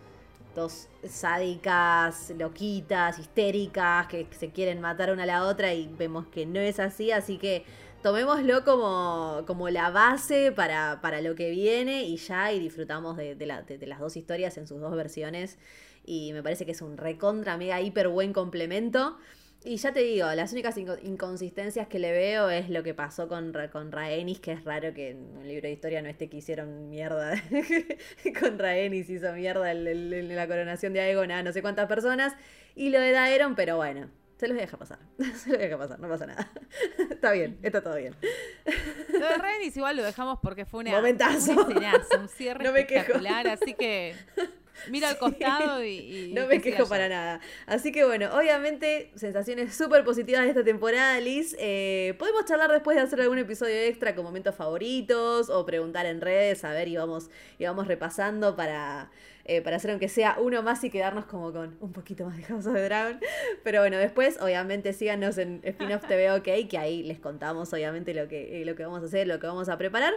S1: dos sádicas, loquitas, histéricas, que se quieren matar una a la otra y vemos que no es así, así que tomémoslo como, como la base para, para lo que viene y ya y disfrutamos de, de las dos historias en sus dos versiones. Y me parece que es un recontra, mega, hiper buen complemento. Y ya te digo, las únicas inconsistencias que le veo es lo que pasó con, con Rhaenys, que es raro que en un libro de historia no esté que hicieron mierda. Con Rhaenys, hizo mierda en la coronación de Aegon a no sé cuántas personas, y lo de Daeron, pero bueno, se los deja pasar, se los deja pasar, no pasa nada. está bien, está todo bien.
S2: Lo de Rhaenys igual lo dejamos porque fue una,
S1: Momentazo.
S2: un cierre no espectacular, así que... Mira al costado y,
S1: no me quejo para nada. Así que bueno, obviamente, sensaciones súper positivas de esta temporada, Liz. Eh, podemos charlar después de hacer algún episodio extra con momentos favoritos o preguntar en redes, a ver, y vamos, y vamos repasando para, eh, para hacer aunque sea uno más y quedarnos como con un poquito más de House of the Dragon. Pero bueno, después, obviamente, síganos en Spin-off TV OK, que ahí les contamos, obviamente, lo que, lo que vamos a hacer, lo que vamos a preparar.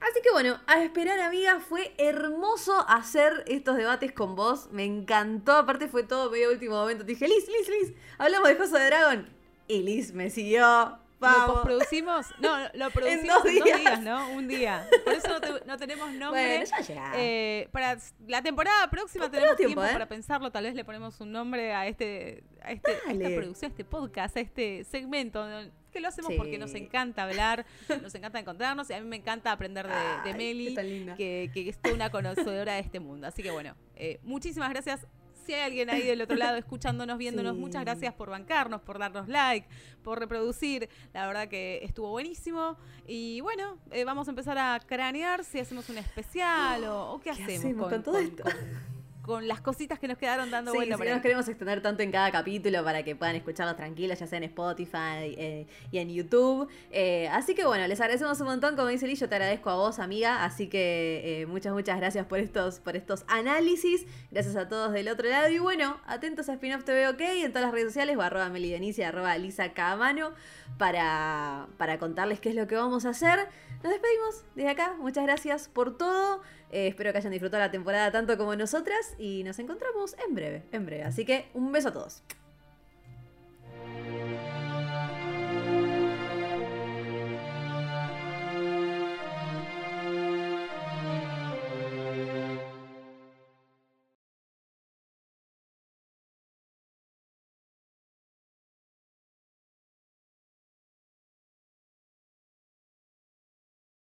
S1: Así que bueno, a esperar amiga, fue hermoso hacer estos debates con vos, me encantó, aparte fue todo medio último momento, te dije, Liz, Liz, Liz, hablamos de Cosa de Dragón. Y Liz me siguió, Vamos.
S2: ¿Lo producimos? No, lo producimos en dos, días. ¿no? Un día. Por eso no, tenemos nombre.
S1: Bueno, ya
S2: eh, para la temporada próxima tenemos tiempo, ¿eh? para pensarlo. Tal vez le ponemos un nombre a este, a este esta producción, a este podcast, a este segmento que lo hacemos porque nos encanta hablar, nos encanta encontrarnos y a mí me encanta aprender de, Meli, que, que, es toda una conocedora de este mundo. Así que bueno, eh, muchísimas gracias. Si hay alguien ahí del otro lado escuchándonos, viéndonos, muchas gracias por bancarnos, por darnos like, por reproducir. La verdad que estuvo buenísimo. Y bueno, eh, vamos a empezar a cranear si hacemos un especial o, qué, hacemos,
S1: con, todo esto
S2: con las cositas que nos quedaron dando sí,
S1: Si no nos queremos extender tanto en cada capítulo para que puedan escucharlos tranquilos, ya sea en Spotify eh, y en YouTube. Eh, así que bueno, les agradecemos un montón. Como dice Lillo, te agradezco a vos, amiga. Así que eh, muchas, muchas gracias por estos, por estos análisis. Gracias a todos del otro lado. Y bueno, atentos a Spinoff TV OK en todas las redes sociales, o arroba melidenicia, arroba Lisa Camano, para, para contarles qué es lo que vamos a hacer. Nos despedimos desde acá. Muchas gracias por todo. Eh, espero que hayan disfrutado la temporada tanto como nosotras y nos encontramos en breve, en breve. Así que un beso a todos.